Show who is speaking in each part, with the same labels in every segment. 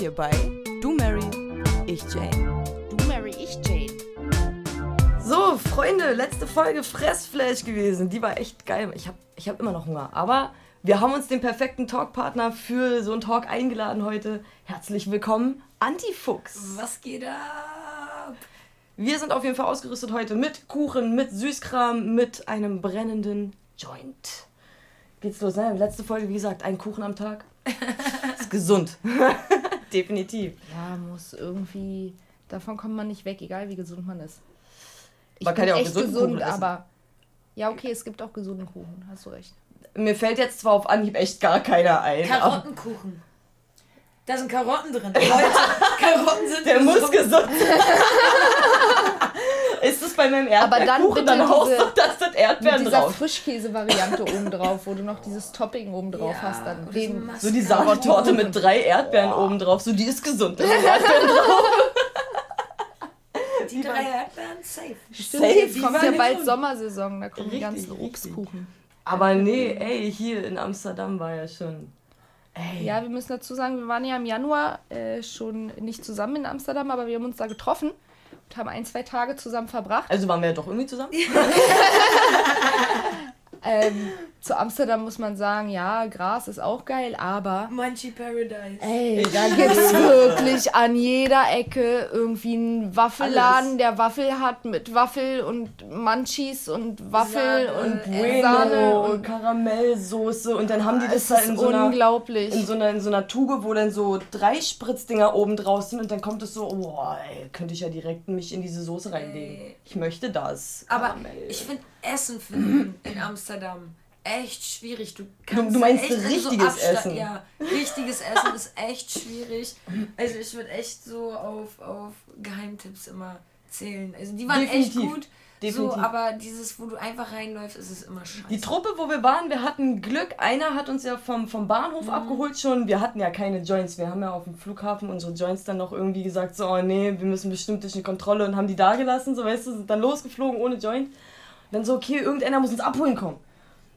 Speaker 1: hier bei Du Mary, ich Jane.
Speaker 2: Du Mary, ich Jane.
Speaker 1: So, Freunde, letzte Folge Fressflash gewesen. Die war echt geil. Ich habe ich hab immer noch Hunger. Aber wir haben uns den perfekten Talkpartner für so einen Talk eingeladen heute. Herzlich willkommen, Antifuchs.
Speaker 3: Was geht ab?
Speaker 1: Wir sind auf jeden Fall ausgerüstet heute mit Kuchen, mit Süßkram, mit einem brennenden Joint. Geht's los? Ne? Letzte Folge, wie gesagt, ein Kuchen am Tag. Ist gesund. Definitiv.
Speaker 2: Ja, muss irgendwie. Davon kommt man nicht weg, egal wie gesund man ist. Ich
Speaker 1: Man kann
Speaker 2: bin
Speaker 1: ja auch
Speaker 2: echt
Speaker 1: gesunden
Speaker 2: gesund,
Speaker 1: Kuchen essen.
Speaker 2: aber. Ja, okay, es gibt auch gesunden Kuchen, hast du recht.
Speaker 1: Mir fällt jetzt zwar auf Anhieb echt gar keiner ein.
Speaker 3: Karottenkuchen. Da sind Karotten drin. Leute, Karotten sind
Speaker 1: Der muss
Speaker 3: gesund.
Speaker 1: gesund sein. Ist es bei meinem
Speaker 2: Aber dann
Speaker 1: Erdbeerkuchen? Dann haust du das das
Speaker 2: Mit
Speaker 1: Erdbeeren
Speaker 2: dieser
Speaker 1: drauf.
Speaker 2: Frischkäse-Variante oben drauf, wo du noch dieses Topping oben drauf
Speaker 3: Ja,
Speaker 2: hast, dann den.
Speaker 1: So die Sauertorte mit drei Erdbeeren oben drauf. So, die ist gesund. Da sind Erdbeeren drauf.
Speaker 3: Die drei Erdbeeren, safe.
Speaker 2: Stimmt,
Speaker 1: Safe,
Speaker 2: jetzt
Speaker 1: die
Speaker 2: kommt ja bald
Speaker 1: so-
Speaker 2: Sommersaison, da kommen die
Speaker 1: Richtig,
Speaker 2: ganzen
Speaker 1: richtig.
Speaker 2: Obstkuchen.
Speaker 1: Aber nee, ey, hier in Amsterdam war ja schon. Ey.
Speaker 2: Ja, wir müssen dazu sagen, wir waren ja im Januar äh, schon nicht zusammen in Amsterdam, aber wir haben uns da getroffen haben ein, zwei Tage zusammen verbracht.
Speaker 1: Also waren wir ja doch irgendwie zusammen?
Speaker 2: Ähm, zu Amsterdam muss man sagen, ja, Gras ist auch geil, aber
Speaker 3: Munchie Paradise.
Speaker 2: ey, da gibt's wirklich an jeder Ecke irgendwie einen Waffelladen,
Speaker 1: Alles.
Speaker 2: der Waffel hat mit Waffel und Munchies und Waffel
Speaker 3: Sahne,
Speaker 2: und
Speaker 3: äh,
Speaker 2: Sahne
Speaker 1: Bueno
Speaker 2: und
Speaker 1: und Karamellsoße und dann haben die das
Speaker 2: es
Speaker 1: da
Speaker 2: ist
Speaker 1: in so einer
Speaker 2: unglaublich.
Speaker 1: in so, einer, in so einer Tube, wo dann so drei Spritzdinger oben draus sind und dann kommt es so, boah, ey, könnte ich ja direkt mich in diese Soße reinlegen. Ich möchte das.
Speaker 3: Aber
Speaker 1: Karamell.
Speaker 3: ich finde Essen finden in Amsterdam echt schwierig. Du, kannst
Speaker 1: du meinst
Speaker 3: echt in
Speaker 1: richtiges
Speaker 3: Absta-
Speaker 1: Essen?
Speaker 3: Ja, richtiges Essen ist echt schwierig. Also ich würde echt so auf, auf Geheimtipps immer zählen. Also die waren echt
Speaker 1: Definitiv.
Speaker 3: gut.
Speaker 1: Definitiv.
Speaker 3: So, aber dieses, wo du einfach reinläufst, ist es immer scheiße.
Speaker 1: Die Truppe, wo wir waren, wir hatten Glück. Einer hat uns ja vom, vom Bahnhof
Speaker 3: Mhm.
Speaker 1: abgeholt schon. Wir hatten ja keine Joints. Wir haben ja auf dem Flughafen unsere Joints dann noch irgendwie gesagt, so, oh nee, wir müssen bestimmt durch eine Kontrolle und haben die da gelassen, so weißt du, sind dann losgeflogen ohne Joint. Dann so, okay, irgendeiner muss uns abholen kommen.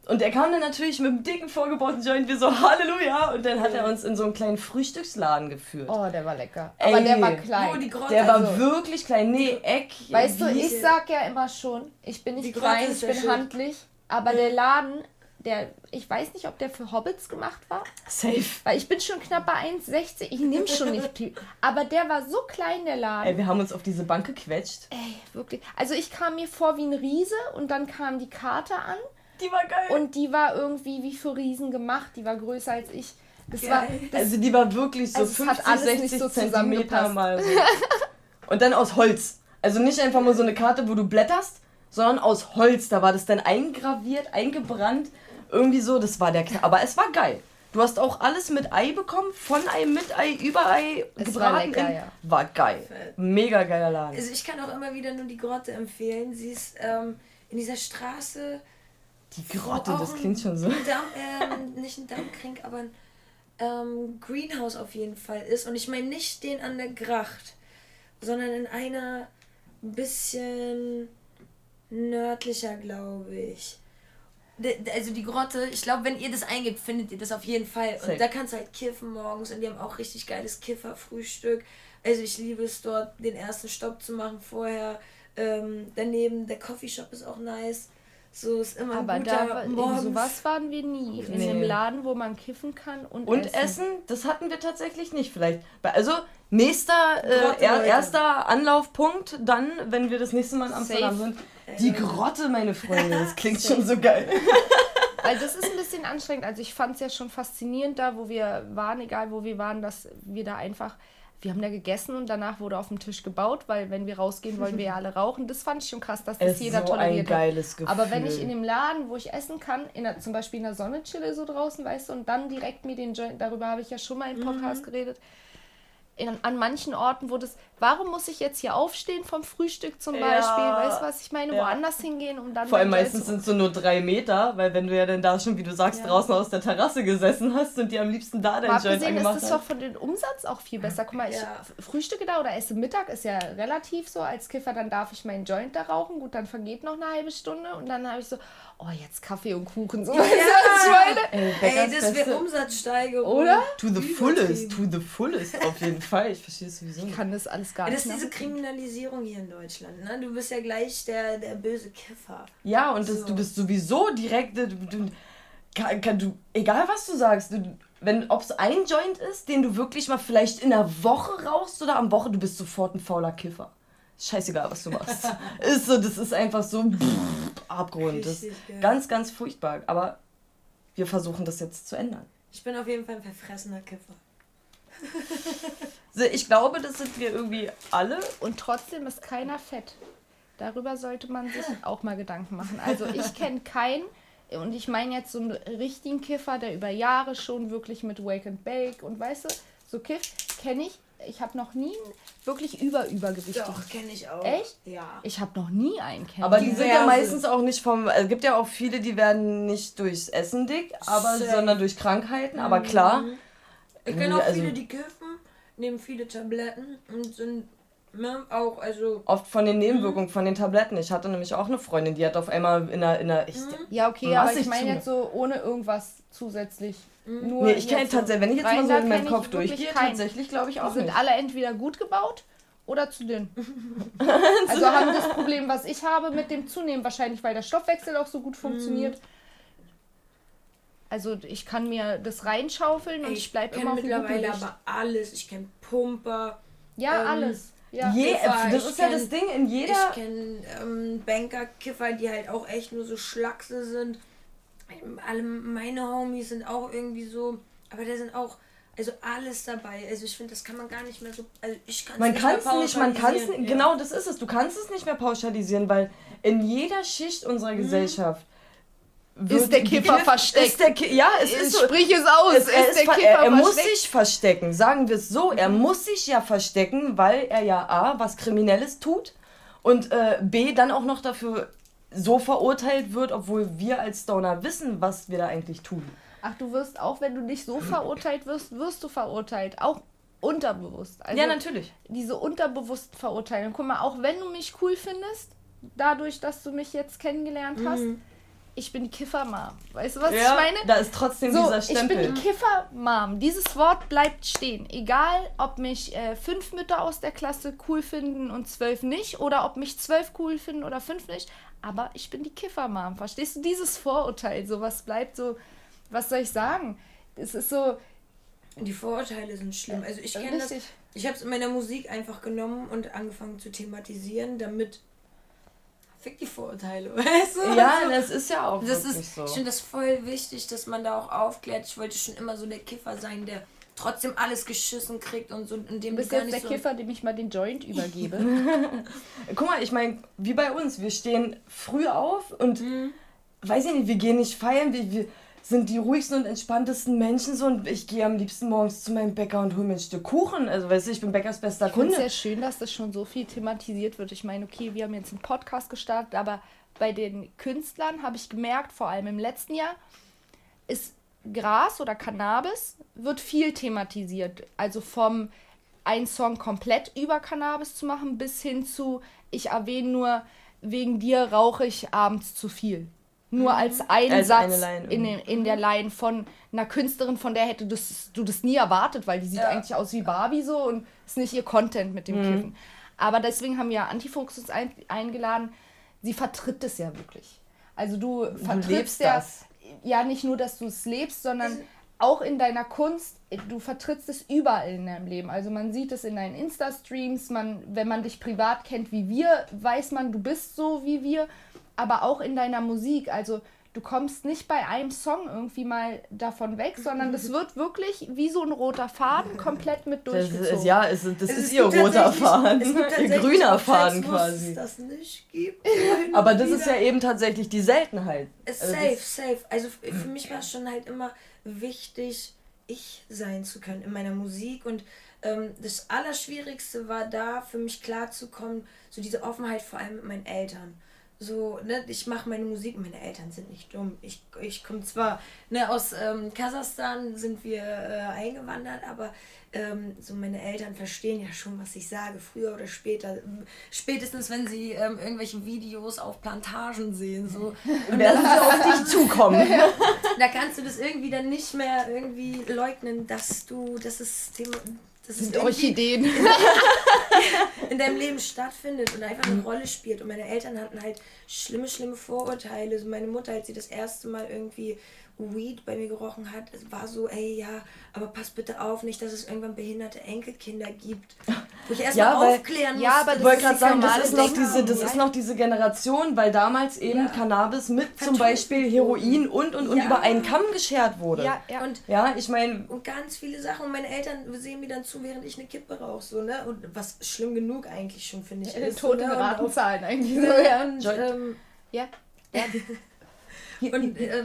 Speaker 1: Und er kam dann natürlich mit einem dicken vorgebauten Joint, wir so, Halleluja! Und dann hat er uns in so einen kleinen Frühstücksladen geführt.
Speaker 2: Oh, der war lecker. Aber
Speaker 1: Ey.
Speaker 2: der war klein.
Speaker 3: die Grotte,
Speaker 1: Der war
Speaker 2: also-
Speaker 1: wirklich klein. Nee, Eck.
Speaker 2: Weißt du, ich sag ja immer schon, ich bin nicht klein, ich bin
Speaker 3: Shit.
Speaker 2: handlich. Aber der Laden, der, ich weiß nicht, ob der für Hobbits gemacht war.
Speaker 1: Safe.
Speaker 2: Weil ich bin schon knapp bei 1,60. Ich nehme schon nicht viel. Aber der war so klein, der Laden.
Speaker 1: Ey, wir haben uns auf diese Bank gequetscht.
Speaker 2: Ey, wirklich. Also ich kam mir vor wie ein Riese und dann kam die Karte an
Speaker 1: Die war geil.
Speaker 2: und die war irgendwie wie für Riesen gemacht. Die war größer als ich. Das war. Das,
Speaker 1: Also die war wirklich so
Speaker 2: Also es hat
Speaker 1: 50,
Speaker 2: alles
Speaker 1: 60
Speaker 2: nicht so
Speaker 1: Zentimeter mal. So. Und dann aus Holz. Also nicht einfach nur so eine Karte, wo du blätterst, sondern aus Holz. Da war das dann eingraviert, eingebrannt. Irgendwie so, das war der Knall. Aber es war geil. Du hast auch alles mit Ei bekommen, von Ei, mit Ei, über Ei,
Speaker 2: Es war
Speaker 1: gebraten.
Speaker 2: lecker,
Speaker 1: in-
Speaker 2: ja.
Speaker 1: War geil. Mega geiler Laden.
Speaker 3: Also ich kann auch immer wieder nur die Grotte empfehlen. Sie ist ähm, in dieser Straße.
Speaker 1: Die Grotte, das
Speaker 3: ein-
Speaker 1: klingt schon so.
Speaker 3: Ein Damm, ähm, nicht ein Dammkrink, aber ein ähm, Greenhouse auf jeden Fall ist. Und ich meine nicht den an der Gracht, sondern in einer bisschen nördlicher, glaube ich. Also die Grotte, ich glaube, wenn ihr das eingibt, findet ihr das auf jeden Fall. Und da kannst du halt kiffen morgens und die haben auch richtig geiles Kifferfrühstück. Also ich liebe es dort, den ersten Stopp zu machen vorher. Ähm, daneben, der Coffeeshop ist auch nice. So ist immer
Speaker 2: aber
Speaker 3: ein
Speaker 2: da
Speaker 3: guter
Speaker 2: war, in
Speaker 3: morgens.
Speaker 2: sowas waren wir nie. In
Speaker 1: Nee.
Speaker 2: einem Laden, wo man kiffen kann und,
Speaker 1: Und
Speaker 2: essen.
Speaker 1: Essen, das hatten wir tatsächlich nicht. Vielleicht. Also, nächster, äh, er, erster Anlaufpunkt, dann, wenn wir das nächste Mal in Amsterdam
Speaker 2: Safe.
Speaker 1: sind. Die Grotte, meine Freunde, das klingt schon so geil.
Speaker 2: Weil das ist ein bisschen anstrengend. Also ich fand es ja schon faszinierend da, wo wir waren, egal wo wir waren, dass wir da einfach, wir haben da gegessen und danach wurde auf dem Tisch gebaut, weil wenn wir rausgehen, wollen wir ja alle rauchen. Das fand ich schon krass, dass das
Speaker 1: Es
Speaker 2: jeder
Speaker 1: so ein
Speaker 2: toleriert. hat.
Speaker 1: geiles Gefühl.
Speaker 2: Aber wenn ich in dem Laden, wo ich essen kann, in der, zum Beispiel in der Sonne chille so draußen, weißt du, und dann direkt mir den Joint, darüber habe ich ja schon mal im Podcast geredet, in, an manchen Orten, wo das, warum muss ich jetzt hier aufstehen vom Frühstück zum
Speaker 1: Ja.
Speaker 2: Beispiel, weißt du, was ich meine,
Speaker 1: Ja.
Speaker 2: woanders hingehen, um dann...
Speaker 1: Vor allem meistens sind es so nur drei Meter, weil wenn du ja dann da schon, wie du sagst,
Speaker 2: Ja.
Speaker 1: draußen aus der Terrasse gesessen hast und dir am liebsten da dein
Speaker 2: Mal
Speaker 1: Joint
Speaker 2: abgesehen ist
Speaker 1: angemacht
Speaker 2: das doch von den Umsatz auch viel besser. Guck mal, ich
Speaker 3: Ja.
Speaker 2: frühstücke da oder esse Mittag, ist ja relativ so. Als Kiffer, dann darf ich meinen Joint da rauchen. Gut, dann vergeht noch eine halbe Stunde und dann habe ich so, oh, jetzt Kaffee und Kuchen. So, ja, ich meine?
Speaker 3: Ey, Ey das wäre Umsatzsteigerung.
Speaker 2: Oder?
Speaker 1: To the fullest, to the fullest, auf jeden Fall. Ich verstehe es sowieso.
Speaker 2: Ich kann das alles gar
Speaker 3: ja,
Speaker 2: nicht.
Speaker 3: Das ist diese Kriminalisierung hier in Deutschland. Ne? Du bist ja gleich der, der böse Kiffer.
Speaker 1: Ja, und das, so. du bist sowieso direkt. Du, du, kann, kann, du, egal was du sagst, du, wenn ob es ein Joint ist, den du wirklich mal vielleicht in der Woche rauchst oder am Woche, du bist sofort ein fauler Kiffer. Scheißegal, was du machst. ist so, das ist einfach so pff, Abgrund. Das ist ganz, ganz furchtbar. Aber wir versuchen das jetzt zu ändern.
Speaker 3: Ich bin auf jeden Fall ein verfressener Kiffer.
Speaker 1: ich glaube, das sind wir irgendwie alle.
Speaker 2: Und trotzdem ist keiner fett. Darüber sollte man sich auch mal Gedanken machen. Also ich kenne keinen, und ich meine jetzt so einen richtigen Kiffer, der über Jahre schon wirklich mit Wake and Bake und weißt du, so kifft, kenne ich. Ich habe noch nie wirklich über übergewichtig.
Speaker 3: Doch, kenne ich auch.
Speaker 2: Echt?
Speaker 3: Ja.
Speaker 2: Ich habe noch nie einen
Speaker 1: kennengelernt. Aber die sind ja meistens auch nicht vom. Also es gibt ja auch viele, die werden nicht durchs Essen dick, aber sondern durch Krankheiten. Aber mhm. klar.
Speaker 3: Ich kenne auch also, viele, die kiffen, nehmen viele Tabletten und sind Ne, auch, also.
Speaker 1: Oft von den Nebenwirkungen, mhm. von den Tabletten. Ich hatte nämlich auch eine Freundin, die hat auf einmal in einer. In einer ich,
Speaker 2: mhm. Ja, okay, aber ich meine jetzt so ohne irgendwas zusätzlich.
Speaker 1: Mhm. Nur nee, ich kenne tatsächlich, wenn ich jetzt mal so in meinen Kopf durchgehe, tatsächlich glaube ich auch.
Speaker 2: Die sind nicht. alle entweder gut gebaut oder zu dünn. also haben das Problem, was ich habe mit dem Zunehmen, wahrscheinlich, weil der Stoffwechsel auch so gut funktioniert. Also ich kann mir das reinschaufeln und ich, ich bleibe immer auf
Speaker 3: mittlerweile aber alles. Ich kenne Pumper.
Speaker 2: Ja, ähm, alles. Ja,
Speaker 1: Je, das ist kenn, ja das Ding in jeder.
Speaker 3: Ich kenne ähm, Banker-Kiffer, die halt auch echt nur so Schlachse sind. Alle meine Homies sind auch irgendwie so, aber da sind auch also alles dabei. Also ich finde, das kann man gar nicht mehr so. Also ich kann
Speaker 1: man kann es nicht, man kann es ja. genau, das ist es. Du kannst es nicht mehr pauschalisieren, weil in jeder Schicht unserer mhm. Gesellschaft
Speaker 2: ist der Kiffer versteckt. Ist
Speaker 1: der Ki ja, es ist so.
Speaker 2: Sprich es aus. Es,
Speaker 1: er, ist der Kiffer er, er muss sich verstecken. Sagen wir es so. Er muss sich ja verstecken, weil er ja A, was Kriminelles tut und äh, B, dann auch noch dafür so verurteilt wird, obwohl wir als Stoner wissen, was wir da eigentlich tun.
Speaker 2: Ach, du wirst auch, wenn du nicht so verurteilt wirst, wirst du verurteilt. Auch unterbewusst.
Speaker 1: Also ja, natürlich.
Speaker 2: Diese unterbewussten Verurteilungen. Guck mal, auch wenn du mich cool findest, dadurch, dass du mich jetzt kennengelernt hast, mhm ich bin die Kiffer-Mom. Weißt du, was ja, ich meine?
Speaker 1: Da ist trotzdem so, dieser Stempel.
Speaker 2: Ich bin die Kiffer-Mom. Dieses Wort bleibt stehen. Egal, ob mich äh, fünf Mütter aus der Klasse cool finden und zwölf nicht, oder ob mich zwölf cool finden oder fünf nicht. Aber ich bin die Kiffer-Mom. Verstehst du dieses Vorurteil? So was bleibt so. Was soll ich sagen? Es ist so.
Speaker 3: Die Vorurteile sind schlimm. Also ich kenne das. Ich habe es in meiner Musik einfach genommen und angefangen zu thematisieren, damit fick die Vorurteile, weißt du?
Speaker 1: Ja, also, das ist ja auch
Speaker 3: das ist,
Speaker 1: so.
Speaker 3: Ich finde das voll wichtig, dass man da auch aufklärt. Ich wollte schon immer so der Kiffer sein, der trotzdem alles geschissen kriegt und so. In dem
Speaker 2: du bist jetzt der so Kiffer, dem ich mal den Joint übergebe.
Speaker 1: Guck mal, ich meine, wie bei uns, wir stehen früh auf und mhm. weiß ich nicht, wir gehen nicht feiern, wir, wir sind die ruhigsten und entspanntesten Menschen so und ich gehe am liebsten morgens zu meinem Bäcker und hole mir ein Stück Kuchen. Also weißt du, ich bin Bäckers bester ich Kunde.
Speaker 2: Ich finde es sehr schön, dass das schon so viel thematisiert wird. Ich meine, okay, wir haben jetzt einen Podcast gestartet, aber bei den Künstlern habe ich gemerkt, vor allem im letzten Jahr, ist Gras oder Cannabis wird viel thematisiert. Also vom einen Song komplett über Cannabis zu machen bis hin zu ich erwähne nur wegen dir rauche ich abends zu viel. Nur mhm. als ein als Satz in, den, in der Line von einer Künstlerin, von der hätte das, du das nie erwartet, weil die sieht ja. eigentlich aus wie Barbie so und ist nicht ihr Content mit dem mhm. Kiffen. Aber deswegen haben wir Antifox uns ein, eingeladen. Sie vertritt das ja wirklich. Also du, du vertrittst ja, das. ja nicht nur, dass du es lebst, sondern auch in deiner Kunst, du vertrittst es überall in deinem Leben. Also man sieht es in deinen Insta-Streams, man, wenn man dich privat kennt wie wir, weiß man, du bist so wie wir aber auch in deiner Musik. Also du kommst nicht bei einem Song irgendwie mal davon weg, sondern das wird wirklich wie so ein roter Faden komplett mit durchgezogen.
Speaker 1: Das ist, ja, es, das es ist ihr roter Faden, ihr grüner Faden quasi.
Speaker 3: Es das nicht gibt.
Speaker 1: Aber das ist ja eben tatsächlich die Seltenheit.
Speaker 3: Also safe, safe. Also für mich war es schon halt immer wichtig, ich sein zu können in meiner Musik und ähm, das Allerschwierigste war da für mich klarzukommen, so diese Offenheit vor allem mit meinen Eltern so, ne, ich mache meine Musik, meine Eltern sind nicht dumm. Ich, ich komme zwar, ne, aus ähm, Kasachstan sind wir äh, eingewandert, aber ähm, so meine Eltern verstehen ja schon, was ich sage, früher oder später. Spätestens, wenn sie ähm, irgendwelche Videos auf Plantagen sehen, so. Und werden sie auf dich zukommen. da kannst du das irgendwie dann nicht mehr irgendwie leugnen, dass du, dass das Thema das sind Orchideen. in deinem Leben stattfindet und einfach eine Rolle spielt. Und meine Eltern hatten halt schlimme, schlimme Vorurteile. So meine Mutter, als sie das erste Mal irgendwie Weed bei mir gerochen hat, es war so, ey, ja, aber pass bitte auf, nicht, dass es irgendwann behinderte Enkelkinder gibt. Wo ich erstmal
Speaker 1: ja, weil, aufklären muss. Ja, aber ich wollte gerade sagen, das, ist noch, diese, das ist noch diese Generation, weil damals eben ja. Cannabis mit Kartoffeln zum Beispiel Heroin und und und ja. über einen Kamm geschert wurde. Ja, ja. Und, ja ich meine.
Speaker 3: Und ganz viele Sachen. Und meine Eltern sehen mir dann zu, während ich eine Kippe rauche. So, ne? Und was schlimm genug eigentlich schon, finde ich. Ja, ist, tote ne? Ratenzahlen eigentlich. So, ja, und, ähm, ja. ja.
Speaker 2: Und äh,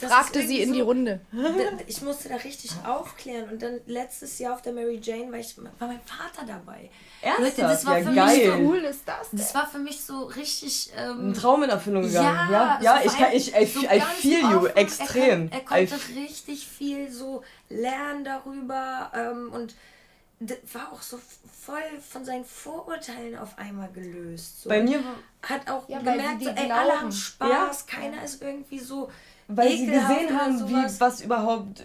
Speaker 2: fragte sie in so, die Runde.
Speaker 3: Ich musste da richtig aufklären. Und dann letztes Jahr auf der Mary Jane war, ich, war mein Vater dabei. Ernsthaft? Leute, das war ja, für geil. mich so cool ist das. Das war für mich so richtig ähm, ein Traum in Erfüllung gegangen. Ja, ja, ja ich kann ich I, so I feel you extrem. Er, kann, er konnte I richtig viel so lernen darüber ähm, und war auch so voll von seinen Vorurteilen auf einmal gelöst. So. Bei mir hat auch ja, gemerkt, so, ey, alle haben Spaß, ja. keiner ist irgendwie so. Weil sie gesehen
Speaker 1: haben, wie, was überhaupt,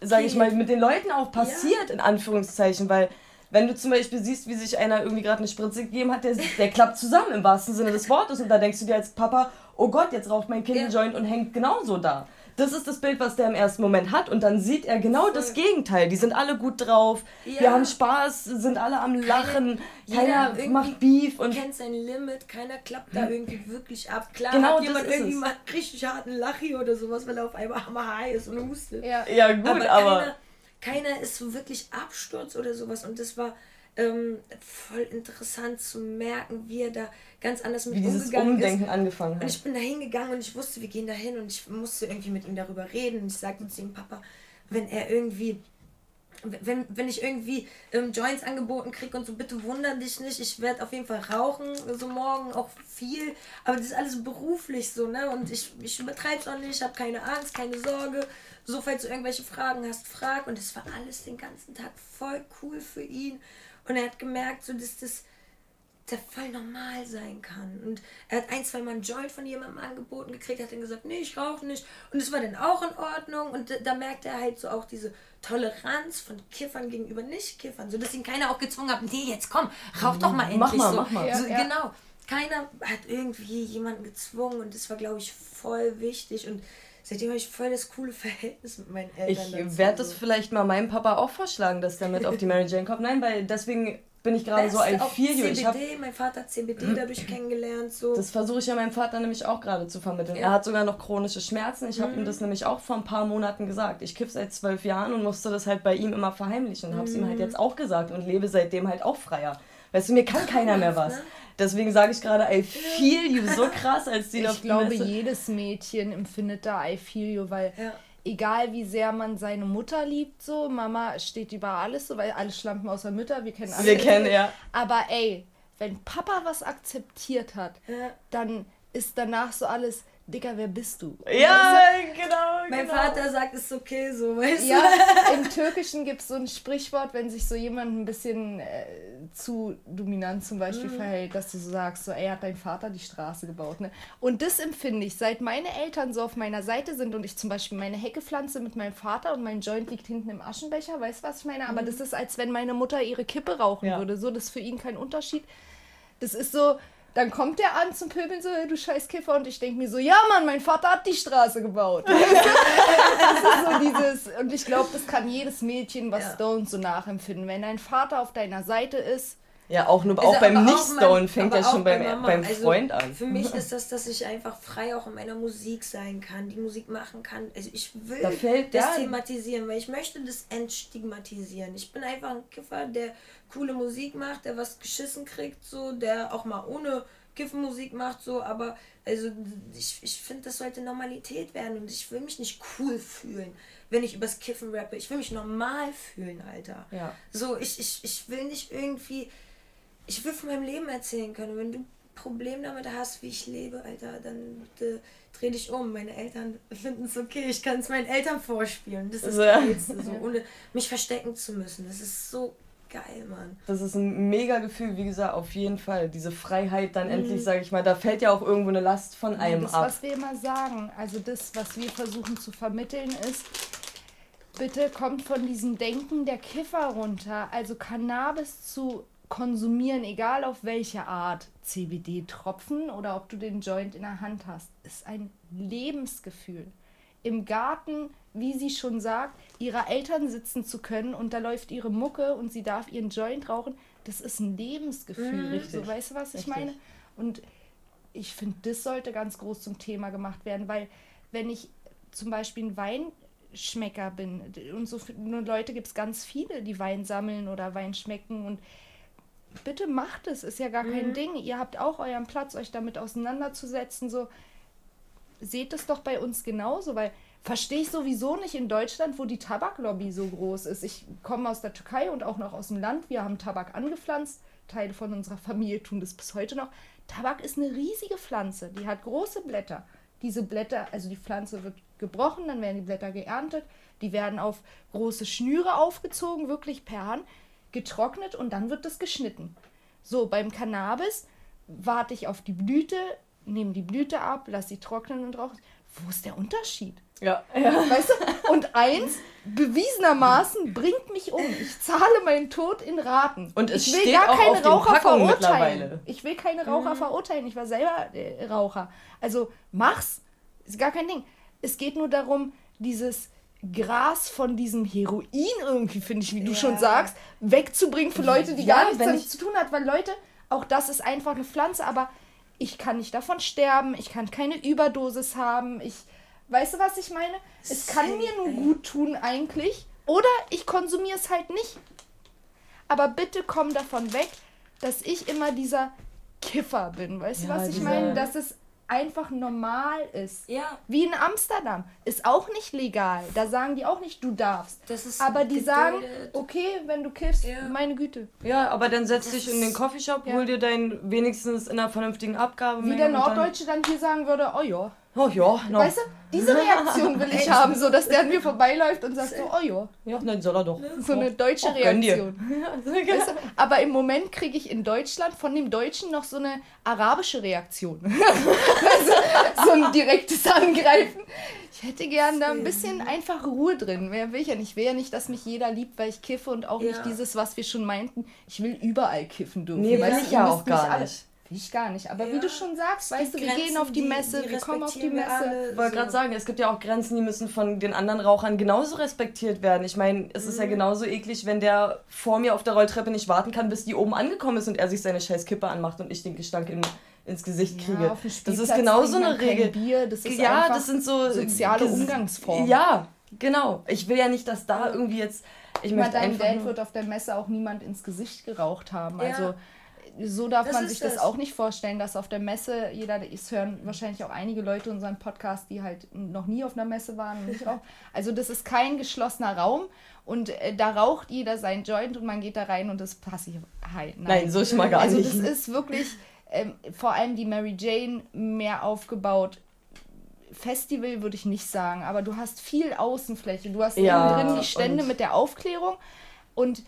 Speaker 1: sage ich mal, mit den Leuten auch passiert, ja. in Anführungszeichen, weil wenn du zum Beispiel siehst, wie sich einer irgendwie gerade eine Spritze gegeben hat, der, der klappt zusammen im wahrsten Sinne des Wortes und da denkst du dir als Papa, oh Gott, jetzt raucht mein Kind einen Joint und hängt genauso da. Das ist das Bild, was der im ersten Moment hat. Und dann sieht er genau Voll. das Gegenteil. Die sind alle gut drauf, ja. wir haben Spaß, sind alle am Lachen, keiner, keiner macht Beef.
Speaker 3: und kennt sein Limit, keiner klappt da irgendwie wirklich ab. Klar genau, hat jemand irgendwie mal richtig harten Lachi oder sowas, weil er auf einmal am high ist und hustet. Ja. ja, gut, aber, aber keiner, keiner ist so wirklich Absturz oder sowas. Und das war ähm, voll interessant zu merken, wie er da ganz anders mit wie dieses umgegangen Umdenken ist. angefangen hat. Und ich bin da hingegangen und ich wusste, wir gehen da hin und ich musste irgendwie mit ihm darüber reden. Und ich sagte zu ihm, Papa, wenn er irgendwie wenn, wenn ich irgendwie ähm, Joints angeboten kriege und so, bitte wunder dich nicht. Ich werde auf jeden Fall rauchen, so morgen auch viel. Aber das ist alles beruflich so, ne? Und ich, ich übertreibe es auch nicht, habe keine Angst, keine Sorge. So, falls du irgendwelche Fragen hast, frag. Und es war alles den ganzen Tag voll cool für ihn. Und er hat gemerkt, so, dass das der voll normal sein kann. Und er hat ein, zwei Mal einen Joint von jemandem angeboten gekriegt, hat dann gesagt, nee, ich rauche nicht. Und es war dann auch in Ordnung. Und da, da merkt er halt so auch diese Toleranz von Kiffern gegenüber Nicht-Kiffern. So dass ihn keiner auch gezwungen hat, nee, jetzt komm, rauch doch mal endlich. Mach mal, so. mach mal. So, ja, Genau. Keiner hat irgendwie jemanden gezwungen und das war, glaube ich, voll wichtig. Und seitdem habe ich voll das coole Verhältnis mit meinen
Speaker 1: Eltern. Ich werde das vielleicht mal meinem Papa auch vorschlagen, dass der mit auf die Mary Jane kommt. Nein, weil deswegen bin ich gerade so ein Feel
Speaker 3: Ich hab, mein Vater hat CBD dadurch kennengelernt. So.
Speaker 1: Das versuche ich ja meinem Vater nämlich auch gerade zu vermitteln. Ja. Er hat sogar noch chronische Schmerzen. Ich habe mhm. ihm das nämlich auch vor ein paar Monaten gesagt. Ich kiff seit zwölf Jahren und musste das halt bei ihm immer verheimlichen. Und habe es ihm halt mhm. jetzt auch gesagt und lebe seitdem halt auch freier. Weißt du, mir kann keiner mehr was. Ne? Deswegen sage ich gerade, I feel you so krass, als die
Speaker 2: Ich glaube, jedes Mädchen empfindet da I feel you, weil ja egal wie sehr man seine Mutter liebt, so, Mama steht über alles, so, weil alle schlampen außer Mütter, wir kennen alle. Wir kennen, ja. Aber ey, wenn Papa was akzeptiert hat, ja. dann ist danach so alles, Digga, wer bist du? Ja,
Speaker 3: weißt du? genau. Mein genau. Vater sagt, es ist okay so, weißt
Speaker 2: ja, du? Im Türkischen gibt es so ein Sprichwort, wenn sich so jemand ein bisschen äh, zu dominant zum Beispiel mhm. verhält, dass du so sagst, so, ey, hat dein Vater die Straße gebaut, ne? Und das empfinde ich, seit meine Eltern so auf meiner Seite sind und ich zum Beispiel meine Hecke pflanze mit meinem Vater und mein Joint liegt hinten im Aschenbecher, weißt du, was ich meine? Aber mhm. das ist, als wenn meine Mutter ihre Kippe rauchen ja. würde, so, das ist für ihn kein Unterschied. Das ist so, dann kommt der an zum Pöbeln so, du scheiß Kiffer. Und ich denke mir so, ja Mann, mein Vater hat die Straße gebaut. das ist so dieses, und ich glaube, das kann jedes Mädchen, was ja. Stone so nachempfinden. Wenn dein Vater auf deiner Seite ist, ja, auch nur also auch beim Nicht-Stone
Speaker 3: fängt ja schon beim, beim also Freund an. Für mich ist das, dass ich einfach frei auch in meiner Musik sein kann, die Musik machen kann. Also ich will da das thematisieren, weil ich möchte das entstigmatisieren. Ich bin einfach ein Kiffer, der coole Musik macht, der was geschissen kriegt, so, der auch mal ohne Kiffenmusik macht, so, aber also ich, ich finde, das sollte Normalität werden und ich will mich nicht cool fühlen, wenn ich übers Kiffen rappe. Ich will mich normal fühlen, Alter. Ja. So, ich, ich, ich will nicht irgendwie ich will von meinem Leben erzählen können. Wenn du Problem damit hast, wie ich lebe, Alter, dann äh, dreh dich um. Meine Eltern finden es okay. Ich kann es meinen Eltern vorspielen. Das ist
Speaker 1: So.
Speaker 3: das Geilste, so, ohne mich verstecken zu müssen. Das ist so geil, Mann.
Speaker 1: Das ist ein mega Gefühl, wie gesagt, auf jeden Fall. Diese Freiheit dann
Speaker 3: Mhm.
Speaker 1: endlich, sage ich mal, da fällt ja auch irgendwo eine Last von einem
Speaker 2: das,
Speaker 1: ab.
Speaker 2: was wir immer sagen, also das, was wir versuchen zu vermitteln, ist, bitte kommt von diesem Denken der Kiffer runter. Also Cannabis zu konsumieren, egal auf welche Art, CBD-Tropfen oder ob du den Joint in der Hand hast, ist ein Lebensgefühl. Im Garten, wie sie schon sagt, ihrer Eltern sitzen zu können und da läuft ihre Mucke und sie darf ihren Joint rauchen, das ist ein Lebensgefühl.
Speaker 1: Mhm. Richtig.
Speaker 2: So, weißt du, was ich
Speaker 1: Richtig.
Speaker 2: meine? Und ich finde, das sollte ganz groß zum Thema gemacht werden, weil wenn ich zum Beispiel ein Weinschmecker bin und so viele Leute gibt es ganz viele, die Wein sammeln oder Wein schmecken und bitte macht es, ist ja gar kein Ding. Ihr habt auch euren Platz, euch damit auseinanderzusetzen. So seht es doch bei uns genauso, weil verstehe ich sowieso nicht in Deutschland, wo die Tabaklobby so groß ist. Ich komme aus der Türkei und auch noch aus dem Land. Wir haben Tabak angepflanzt. Teile von unserer Familie tun das bis heute noch. Tabak ist eine riesige Pflanze, die hat große Blätter. Diese Blätter, also die Pflanze wird gebrochen, dann werden die Blätter geerntet, die werden auf große Schnüre aufgezogen, wirklich per Hand, getrocknet und dann wird das geschnitten. So, beim Cannabis warte ich auf die Blüte, nehme die Blüte ab, lasse sie trocknen und rauche. Wo ist der Unterschied?
Speaker 1: Ja, ja.
Speaker 2: Weißt du? Und eins, bewiesenermaßen, bringt mich um. Ich zahle meinen Tod in Raten.
Speaker 1: Und es
Speaker 2: ich will
Speaker 1: steht
Speaker 2: gar
Speaker 1: auch
Speaker 2: keine
Speaker 1: auf den
Speaker 2: Raucher
Speaker 1: Packungen
Speaker 2: verurteilen. Ich will keine Raucher verurteilen. Ich war selber äh, Raucher. Also mach's. Ist gar kein Ding. Es geht nur darum, dieses Gras von diesem Heroin irgendwie, finde ich, wie du
Speaker 3: Ja.
Speaker 2: schon sagst, wegzubringen für Leute, die
Speaker 1: Ja,
Speaker 2: gar nichts damit zu tun hat. Weil Leute, auch das ist einfach eine Pflanze, aber ich kann nicht davon sterben, ich kann keine Überdosis haben, ich. Weißt du, was ich meine? Es kann mir nur gut tun eigentlich. Oder ich konsumiere es halt nicht. Aber bitte komm davon weg, dass ich immer dieser Kiffer bin. Weißt du,
Speaker 1: Ja,
Speaker 2: was ich meine? Dass es einfach normal ist.
Speaker 3: Ja,
Speaker 2: Wie in Amsterdam. Ist auch nicht legal. Da sagen die auch nicht, du darfst.
Speaker 3: das ist
Speaker 2: Aber die sagen,
Speaker 3: geduldet.
Speaker 2: okay, wenn du kiffst,
Speaker 3: Ja.
Speaker 2: meine Güte.
Speaker 1: ja, aber dann setz dich in den Coffeeshop,
Speaker 2: Ja.
Speaker 1: hol dir dein wenigstens in einer vernünftigen Abgabe.
Speaker 2: Wie der Norddeutsche dann hier sagen würde, oh ja.
Speaker 1: Oh ja, no.
Speaker 2: Weißt du, diese Reaktion will ich haben, so dass der an mir vorbeiläuft und sagt so, oh ja.
Speaker 1: Ja, dann soll er doch.
Speaker 2: So eine deutsche
Speaker 1: Oh.
Speaker 2: Reaktion. Weißt du, aber im Moment kriege ich in Deutschland von dem Deutschen noch so eine arabische Reaktion. also, so ein direktes Angreifen. Ich hätte gern da ein bisschen einfach Ruhe drin. Mehr will ich ja nicht. Ich will ja nicht, dass mich jeder liebt, weil ich kiffe und auch nicht
Speaker 3: Ja.
Speaker 2: dieses, was wir schon meinten. Ich will überall kiffen dürfen.
Speaker 1: Nee, will ich ja auch gar nicht.
Speaker 2: Will ich gar nicht. Aber wie
Speaker 3: Ja.
Speaker 2: du schon sagst, weißt du, wir
Speaker 3: Grenzen,
Speaker 2: gehen auf die
Speaker 3: die-
Speaker 2: Messe,
Speaker 3: die
Speaker 2: wir kommen auf die
Speaker 3: wir
Speaker 2: Messe.
Speaker 1: Ich wollte
Speaker 3: So.
Speaker 1: gerade sagen, es gibt ja auch Grenzen, die müssen von den anderen Rauchern genauso respektiert werden. Ich meine, es ist ja
Speaker 2: Mhm.
Speaker 1: genauso eklig, wenn der vor mir auf der Rolltreppe nicht warten kann, bis die oben angekommen ist und er sich seine scheiß Kippe anmacht und ich den Gestank in, ins Gesicht kriege.
Speaker 2: Ja,
Speaker 1: das ist genauso eine
Speaker 2: kein
Speaker 1: Regel.
Speaker 2: Bier, das ist
Speaker 1: ja, das sind so
Speaker 2: soziale Umgangsformen.
Speaker 1: Ja, genau. Ich will ja nicht, dass da irgendwie jetzt. Ich möchte
Speaker 2: deinem
Speaker 1: einfach.
Speaker 2: Dad wird auf der Messe auch niemand ins Gesicht geraucht haben.
Speaker 3: Ja.
Speaker 2: Also so darf
Speaker 3: Das
Speaker 2: man
Speaker 3: ist
Speaker 2: sich das
Speaker 3: es.
Speaker 2: auch nicht vorstellen, dass auf der Messe jeder, es hören wahrscheinlich auch einige Leute unseren Podcast, die halt noch nie auf einer Messe waren. Also das ist kein geschlossener Raum und äh, da raucht jeder sein Joint und man geht da rein und ist passiv. Hi,
Speaker 1: nein, so schon mal gar
Speaker 2: also
Speaker 1: nicht.
Speaker 2: das ist wirklich ähm, vor allem die Mary Jane mehr aufgebaut. Festival würde ich nicht sagen, aber du hast viel Außenfläche. Du hast
Speaker 1: Ja,
Speaker 2: innen drin die Stände mit der Aufklärung und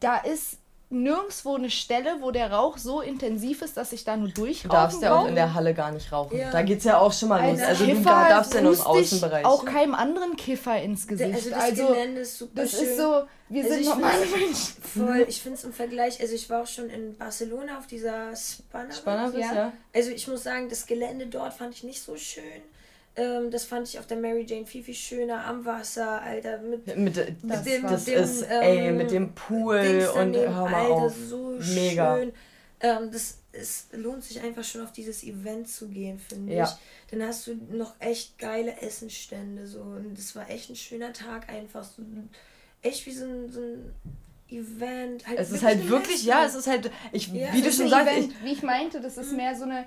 Speaker 2: da ist nirgendwo eine Stelle, wo der Rauch so intensiv ist, dass ich da nur
Speaker 1: Du
Speaker 2: durchrauchen
Speaker 1: darfst ja auch in der Halle gar nicht rauchen.
Speaker 3: Ja.
Speaker 1: Da geht's ja auch schon mal los.
Speaker 2: Als
Speaker 1: Also du
Speaker 2: Kiffer
Speaker 1: darfst ja nur im Außenbereich.
Speaker 2: auch keinem anderen Kiffer ins Gesicht.
Speaker 3: Also das
Speaker 2: also
Speaker 3: Gelände ist super
Speaker 2: das
Speaker 3: schön.
Speaker 2: ist so, wir
Speaker 3: Also
Speaker 2: sind
Speaker 3: ich
Speaker 2: normale
Speaker 3: find's-
Speaker 2: Menschen.
Speaker 3: Voll, ich finde es im Vergleich, also ich war auch schon in Barcelona auf dieser Spanner.
Speaker 1: Spannend
Speaker 2: Ja.
Speaker 1: ja.
Speaker 3: Also ich muss sagen, das Gelände dort fand ich nicht so schön. Ähm, das fand ich auf der Mary Jane viel, viel schöner am Wasser, Alter. Mit,
Speaker 1: Mit, das,
Speaker 2: Das
Speaker 3: dem,
Speaker 1: das
Speaker 3: dem,
Speaker 1: ist,
Speaker 3: ähm,
Speaker 1: ey, mit dem Pool
Speaker 3: Dings
Speaker 1: und
Speaker 3: daneben,
Speaker 1: hör mal
Speaker 3: Alter,
Speaker 1: auf.
Speaker 3: so
Speaker 1: Mega.
Speaker 3: schön. Ähm, das es lohnt sich einfach schon auf dieses Event zu gehen, finde
Speaker 1: Ja.
Speaker 3: ich. Dann hast du noch echt geile Essenstände so und das war echt ein schöner Tag einfach so echt wie so ein, so ein Event. Halt
Speaker 1: Es ist halt wirklich,
Speaker 3: Messe.
Speaker 1: ja, es ist halt, ich,
Speaker 3: Ja,
Speaker 1: wie
Speaker 3: es
Speaker 1: du schon sagst, ich,
Speaker 2: wie ich meinte, das ist mehr so eine,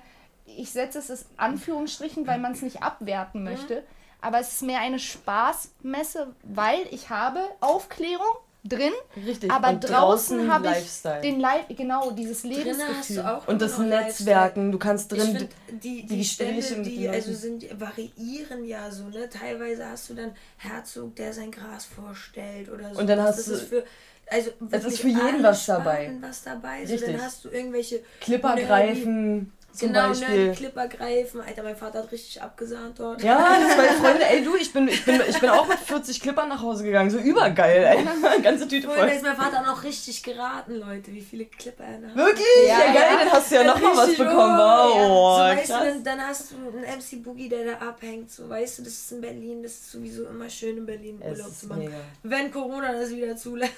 Speaker 2: ich setze es als Anführungsstrichen, weil man es nicht abwerten möchte, aber es ist mehr eine Spaßmesse, weil ich habe Aufklärung, drin,
Speaker 1: Richtig.
Speaker 2: aber
Speaker 1: Und
Speaker 2: draußen habe ich
Speaker 1: Lifestyle.
Speaker 2: den Live, genau, dieses Lebensgefühl.
Speaker 3: du auch
Speaker 1: Und das Netzwerken, du kannst drin.
Speaker 3: find, die, die,
Speaker 1: die Gespräche
Speaker 3: Stände, die also sind, variieren ja so, ne? Teilweise hast du dann Herzog, der sein Gras vorstellt oder so.
Speaker 1: Und dann hast
Speaker 3: das
Speaker 1: du-
Speaker 3: Ist für, also
Speaker 1: Es ist für jeden was dabei.
Speaker 3: Was dabei. So,
Speaker 1: Richtig.
Speaker 3: dann hast du irgendwelche
Speaker 1: Clipper greifen, zum
Speaker 3: Genau,
Speaker 1: Beispiel.
Speaker 3: ne, Clipper greifen. Alter, mein Vater hat richtig abgesahnt dort.
Speaker 1: Ja, zwei Freunde, ey du, ich bin, ich bin, ich bin auch mit 40 Clippern nach Hause gegangen, so übergeil, ey. Ganze Tüte voll.
Speaker 3: ist mein Vater noch richtig geraten, Leute, wie viele Clipper er hat.
Speaker 1: Wirklich?
Speaker 2: Ja,
Speaker 1: Ja, geil, dann hast du ja noch mal was bekommen.
Speaker 3: oh, ja.
Speaker 1: Wow,
Speaker 3: so, weißt du,
Speaker 1: krass.
Speaker 3: dann, dann hast du einen MC Boogie, der da abhängt. So, weißt du, das ist in Berlin, das ist sowieso immer schön in Berlin
Speaker 1: Es
Speaker 3: Urlaub
Speaker 1: ist
Speaker 3: zu machen.
Speaker 1: mega.
Speaker 3: Wenn Corona das wieder zulässt.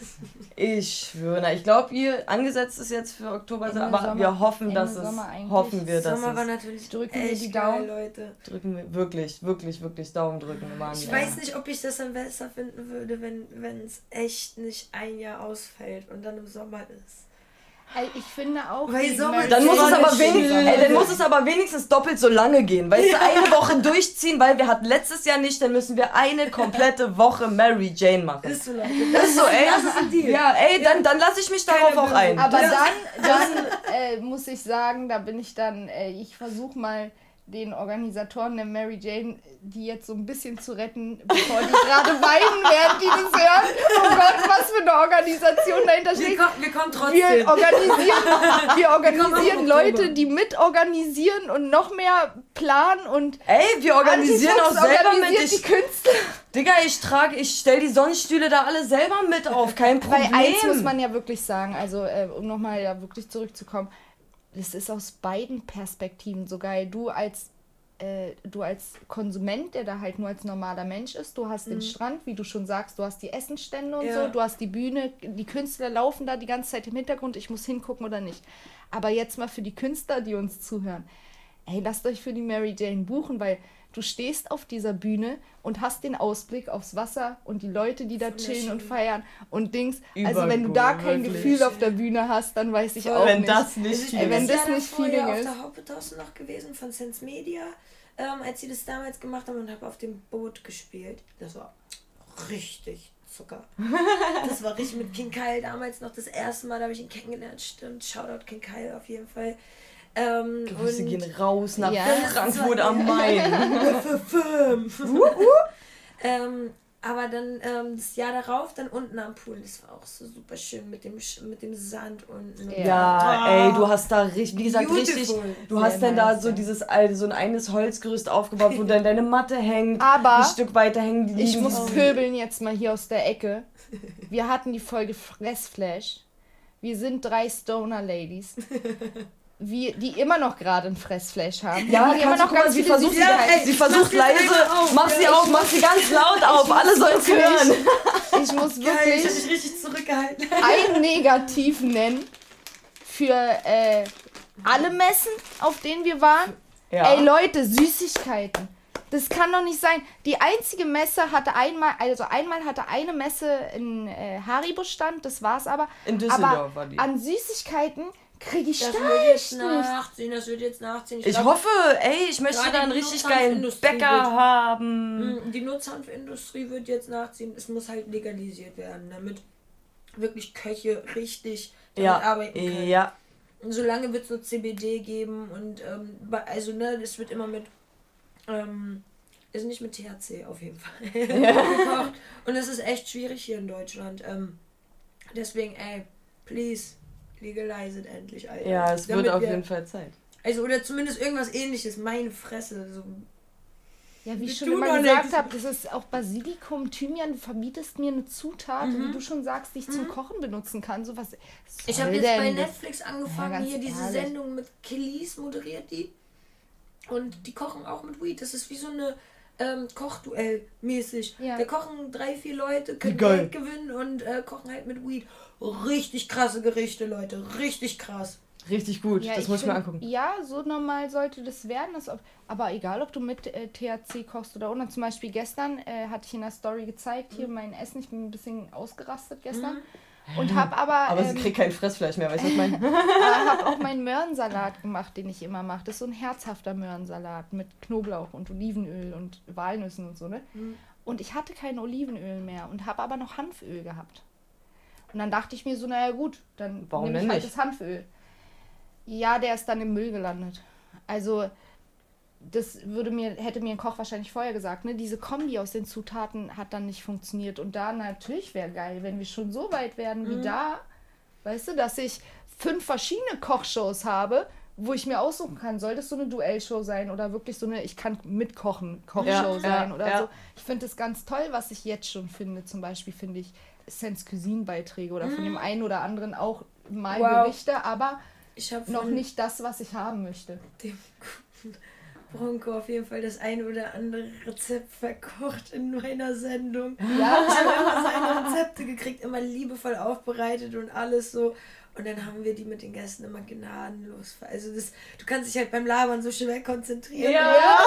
Speaker 1: Ich schwöre, ich glaube, ihr angesetzt ist jetzt für Oktober,
Speaker 2: Ende
Speaker 1: aber
Speaker 2: Sommer.
Speaker 1: wir hoffen,
Speaker 2: Ende
Speaker 1: dass es,
Speaker 2: Sommer eigentlich.
Speaker 1: hoffen wir, dass
Speaker 3: Sommer war natürlich
Speaker 2: Drücken wir die
Speaker 3: geil,
Speaker 2: Daumen.
Speaker 3: Leute.
Speaker 1: drücken wir wirklich, wirklich, wirklich Daumen drücken. Machen
Speaker 3: Ich
Speaker 1: ja.
Speaker 3: weiß nicht, ob ich das dann besser finden würde, wenn es echt nicht ein Jahr ausfällt und dann im Sommer ist.
Speaker 2: Ey, Ich finde auch.
Speaker 3: Weil
Speaker 1: Dann muss, es aber wenigstens, ey, dann muss es aber wenigstens doppelt so lange gehen. Weißt du, eine Woche durchziehen, weil wir hatten letztes Jahr nicht, dann müssen wir eine komplette Woche Mary Jane machen.
Speaker 3: Ist so, Leute.
Speaker 1: ist so, ey.
Speaker 3: Das ist ein Deal.
Speaker 1: Ja, ey, dann, dann lasse ich mich darauf
Speaker 3: Keine
Speaker 1: auch ein.
Speaker 2: Aber
Speaker 3: Das-
Speaker 2: dann, dann äh, muss ich sagen, da bin ich dann, äh, ich versuche mal den Organisatoren der Mary Jane, die jetzt so ein bisschen zu retten, bevor die gerade weinen, während die das hören. Oh Gott, was für eine Organisation dahinter
Speaker 3: Wir,
Speaker 2: steht.
Speaker 3: kommen, wir kommen
Speaker 2: Wir
Speaker 3: trotzdem.
Speaker 2: organisieren, wir
Speaker 3: kommen
Speaker 2: organisieren
Speaker 3: im
Speaker 2: Leute, die mitorganisieren und noch mehr planen und
Speaker 1: Ey, wir organisieren auch selber mit.
Speaker 2: organisiert die
Speaker 1: Ich,
Speaker 2: Künstler.
Speaker 1: Digga, ich trage, ich stell die Sonnenstühle da alle selber mit auf, kein
Speaker 2: Weil
Speaker 1: Problem.
Speaker 2: eins muss man ja wirklich sagen, also äh, um nochmal ja wirklich zurückzukommen, das ist aus beiden Perspektiven so geil. Du als äh, du als Konsument, der da halt nur als normaler Mensch ist, du hast den Strand, wie du schon sagst, du hast die Essenstände und
Speaker 3: Ja.
Speaker 2: so, du hast die Bühne, die Künstler laufen da die ganze Zeit im Hintergrund, ich muss hingucken oder nicht. Aber jetzt mal für die Künstler, die uns zuhören. Ey, lasst euch für die Mary Jane buchen, weil du stehst auf dieser Bühne und hast den Ausblick aufs Wasser und die Leute, die da chillen und feiern und Dings. Also wenn du da kein
Speaker 1: wirklich.
Speaker 2: Gefühl auf der Bühne hast, dann weiß ich auch
Speaker 1: Wenn
Speaker 2: nicht.
Speaker 1: das nicht
Speaker 3: ich
Speaker 1: viel
Speaker 2: Ey,
Speaker 3: bin
Speaker 2: wenn
Speaker 1: ist.
Speaker 2: das nicht
Speaker 3: davor
Speaker 2: Feeling
Speaker 3: ja
Speaker 2: ist.
Speaker 3: auf der Haupthaus noch gewesen von Sense Media, ähm, als sie das damals gemacht haben und habe auf dem Boot gespielt. Das war richtig Zucker. Das war richtig mit King Kyle damals noch das erste Mal, da habe ich ihn kennengelernt. Stimmt, Shoutout King Kyle auf jeden Fall. Ähm,
Speaker 1: Grüße
Speaker 3: und
Speaker 1: gehen raus nach
Speaker 2: Ja.
Speaker 1: Frankfurt am Main.
Speaker 3: Ähm, aber dann ähm, das Jahr darauf dann unten am Pool, das war auch so super schön mit dem, mit dem Sand unten. und-
Speaker 1: Ja, ey, du hast da richtig, wie gesagt, richtig,
Speaker 3: Beautiful.
Speaker 1: du
Speaker 2: Sehr
Speaker 1: hast dann da
Speaker 2: nice,
Speaker 1: so
Speaker 2: ja.
Speaker 1: dieses, so ein eines Holzgerüst aufgebaut, wo dann deine Matte hängt,
Speaker 2: Aber
Speaker 1: ein Stück weiter hängen die
Speaker 2: ich muss pöbeln jetzt mal hier aus der Ecke. Wir hatten die Folge Fressflash. Wir sind drei Stoner-Ladies. Wie, die immer noch gerade ein Fressflash haben.
Speaker 1: Ja,
Speaker 2: die immer noch ganz
Speaker 1: sie versucht.
Speaker 3: Ja, ey,
Speaker 1: sie versucht
Speaker 3: mach sie
Speaker 1: leise,
Speaker 3: auf.
Speaker 1: mach sie auf, mach sie ganz laut auf, alle sollen es
Speaker 2: wirklich-
Speaker 1: hören.
Speaker 2: Ich muss
Speaker 3: Geil, ich hab
Speaker 2: wirklich
Speaker 3: dich richtig zurückgehalten.
Speaker 2: ein Negativ nennen für äh, alle Messen, auf denen wir waren.
Speaker 1: Ja.
Speaker 2: Ey Leute, Süßigkeiten. Das kann doch nicht sein. Die einzige Messe hatte einmal, also einmal hatte eine Messe in äh, Haribo-Stand, das war's aber.
Speaker 1: In Düsseldorf
Speaker 2: aber
Speaker 1: war die.
Speaker 2: an Süßigkeiten kriege ich
Speaker 3: Das wird jetzt
Speaker 2: nicht.
Speaker 3: nachziehen, das wird jetzt nachziehen.
Speaker 1: Ich
Speaker 3: glaub,
Speaker 1: hoffe, ey, ich möchte da einen richtig geilen Bäcker
Speaker 3: wird-
Speaker 1: haben.
Speaker 3: Mm, Die Nutzhanfindustrie wird jetzt nachziehen. Es muss halt legalisiert werden, damit wirklich Köche richtig damit
Speaker 1: Ja,
Speaker 3: arbeiten können.
Speaker 1: ja.
Speaker 3: Und solange wird es nur CBD geben und ähm, also ne, das wird immer mit ähm, also nicht mit THC auf jeden Fall gekocht. Und es ist echt schwierig hier in Deutschland. Ähm, deswegen, ey, please, legalize it endlich, Alter.
Speaker 1: Ja, es
Speaker 3: Damit
Speaker 1: wird auf
Speaker 3: wir-
Speaker 1: jeden Fall Zeit.
Speaker 3: Also, oder zumindest irgendwas ähnliches, meine Fresse. So.
Speaker 2: Ja, wie ich schon immer gesagt habe, das ist auch Basilikum, Thymian. Du verbietest mir eine Zutat,
Speaker 3: Mhm.
Speaker 2: wie du schon sagst, die ich zum Kochen benutzen kann. So was
Speaker 3: Ich habe jetzt bei
Speaker 2: das?
Speaker 3: Netflix angefangen,
Speaker 2: Ja,
Speaker 3: hier diese
Speaker 2: ehrlich.
Speaker 3: Sendung mit Kelis moderiert die. Und die kochen auch mit Weed. Das ist wie so eine ähm, Kochduell mäßig.
Speaker 2: Ja.
Speaker 3: Da kochen drei, vier Leute, können
Speaker 1: geil.
Speaker 3: Geld gewinnen und äh, kochen halt mit Weed. Richtig krasse Gerichte, Leute. Richtig krass.
Speaker 1: Richtig gut,
Speaker 2: Ja,
Speaker 1: das
Speaker 2: ich
Speaker 1: muss ich mir angucken.
Speaker 2: Ja, so normal sollte das werden. Ob- aber egal, ob du mit äh, THC kochst oder ohne. Zum Beispiel gestern äh, hatte ich in der Story gezeigt, hier mein Essen. Ich bin ein bisschen ausgerastet gestern. Und habe aber,
Speaker 1: Aber
Speaker 2: ähm,
Speaker 1: sie kriegt kein Fressfleisch mehr, weißt du, was ich meine?
Speaker 2: äh, hab auch meinen Möhrensalat gemacht, den ich immer mache. Das ist so ein herzhafter Möhrensalat mit Knoblauch und Olivenöl und Walnüssen und so, ne? Und ich hatte kein Olivenöl mehr und habe aber noch Hanföl gehabt. Und dann dachte ich mir so, naja gut, dann
Speaker 1: Warum
Speaker 2: nehme ich halt
Speaker 1: nicht?
Speaker 2: das Hanföl. Ja, der ist dann im Müll gelandet. Also, das würde mir, hätte mir ein Koch wahrscheinlich vorher gesagt, ne? Diese Kombi aus den Zutaten hat dann nicht funktioniert. Und da natürlich wäre geil, wenn wir schon so weit werden wie da, weißt du, dass ich fünf verschiedene Kochshows habe, wo ich mir aussuchen kann, soll das so eine Duellshow sein oder wirklich so eine, ich kann mitkochen, Kochshow
Speaker 1: Ja,
Speaker 2: sein
Speaker 1: ja,
Speaker 2: oder
Speaker 1: ja.
Speaker 2: so. Ich finde das ganz toll, was ich jetzt schon finde. Zum Beispiel finde ich Sense Cuisine Beiträge oder von dem einen oder anderen auch mal
Speaker 3: Wow.
Speaker 2: Gerichte, aber
Speaker 3: Ich habe
Speaker 2: noch nicht das, was ich haben möchte.
Speaker 3: dem guten Bronco auf jeden Fall das eine oder andere Rezept verkocht in meiner Sendung.
Speaker 2: Ja,
Speaker 3: Ich habe immer seine Rezepte gekriegt, immer liebevoll aufbereitet und alles so. Und dann haben wir die mit den Gästen immer gnadenlos. Also das, du kannst dich halt beim Labern so schwer konzentrieren.
Speaker 1: Ja.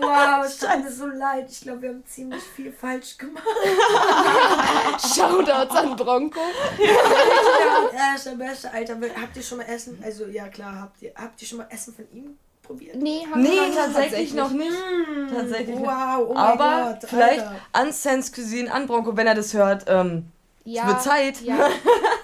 Speaker 3: Wow, es tut mir so leid. Ich glaube, wir haben ziemlich viel falsch gemacht.
Speaker 2: Shoutouts an Bronco.
Speaker 3: Ja, er ist der beste, Alter. Habt ihr schon mal Essen? Also ja klar, habt ihr. Habt ihr schon mal Essen von ihm probiert?
Speaker 2: Nee, haben wir
Speaker 1: Nee,
Speaker 2: noch nicht
Speaker 1: tatsächlich noch nicht. Tatsächlich nicht.
Speaker 3: Wow, oh mein
Speaker 1: Aber
Speaker 3: Gott,
Speaker 1: vielleicht
Speaker 3: Alter.
Speaker 1: an Sense Cuisine, an Bronco, wenn er das hört, ähm,
Speaker 2: Ja,
Speaker 1: wird Zeit.
Speaker 2: Ja,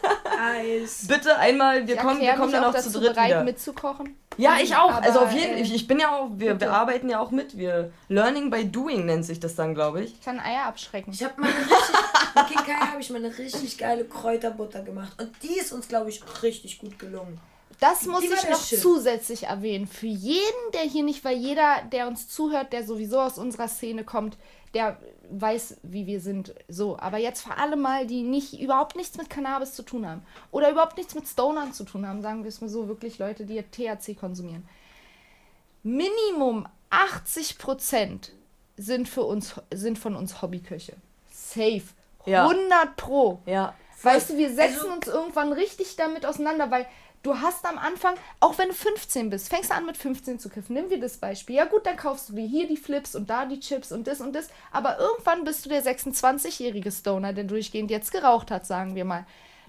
Speaker 3: Eis.
Speaker 1: bitte einmal, wir
Speaker 2: ich
Speaker 1: kommen, wir kommen dann
Speaker 2: auch
Speaker 1: auch zu
Speaker 2: dazu
Speaker 1: dritt
Speaker 2: bereit
Speaker 1: wieder.
Speaker 2: mitzukochen.
Speaker 1: Ja, ich auch.
Speaker 2: Aber,
Speaker 1: also auf jeden
Speaker 2: äh,
Speaker 1: ich, ich bin ja auch, wir, wir arbeiten ja auch mit. Wir Learning by Doing nennt sich das dann, glaube ich.
Speaker 2: Ich kann Eier abschrecken.
Speaker 3: Ich habe mal richtig, Kai habe ich mal eine richtig geile Kräuterbutter gemacht. Und die ist uns, glaube ich, richtig gut gelungen.
Speaker 2: Das muss ich noch
Speaker 3: schön.
Speaker 2: zusätzlich erwähnen. Für jeden, der hier nicht, weil jeder, der uns zuhört, der sowieso aus unserer Szene kommt, der weiß, wie wir sind. So, aber jetzt für alle mal, die nicht überhaupt nichts mit Cannabis zu tun haben oder überhaupt nichts mit Stonern zu tun haben, sagen wir es mal so, wirklich Leute, die THC konsumieren. Minimum 80 Prozent sind für uns sind von uns Hobbyköche. Safe.
Speaker 1: Ja.
Speaker 2: 100 pro.
Speaker 1: Ja.
Speaker 2: Weißt du, wir setzen
Speaker 3: Also-
Speaker 2: uns irgendwann richtig damit auseinander, weil du hast am Anfang, auch wenn du 15 bist, fängst du an mit 15 zu kiffen. Nimm wir das Beispiel. Ja gut, dann kaufst du dir hier die Flips und da die Chips und das und das. Aber irgendwann bist du der 26-jährige Stoner, der durchgehend jetzt geraucht hat, sagen wir mal.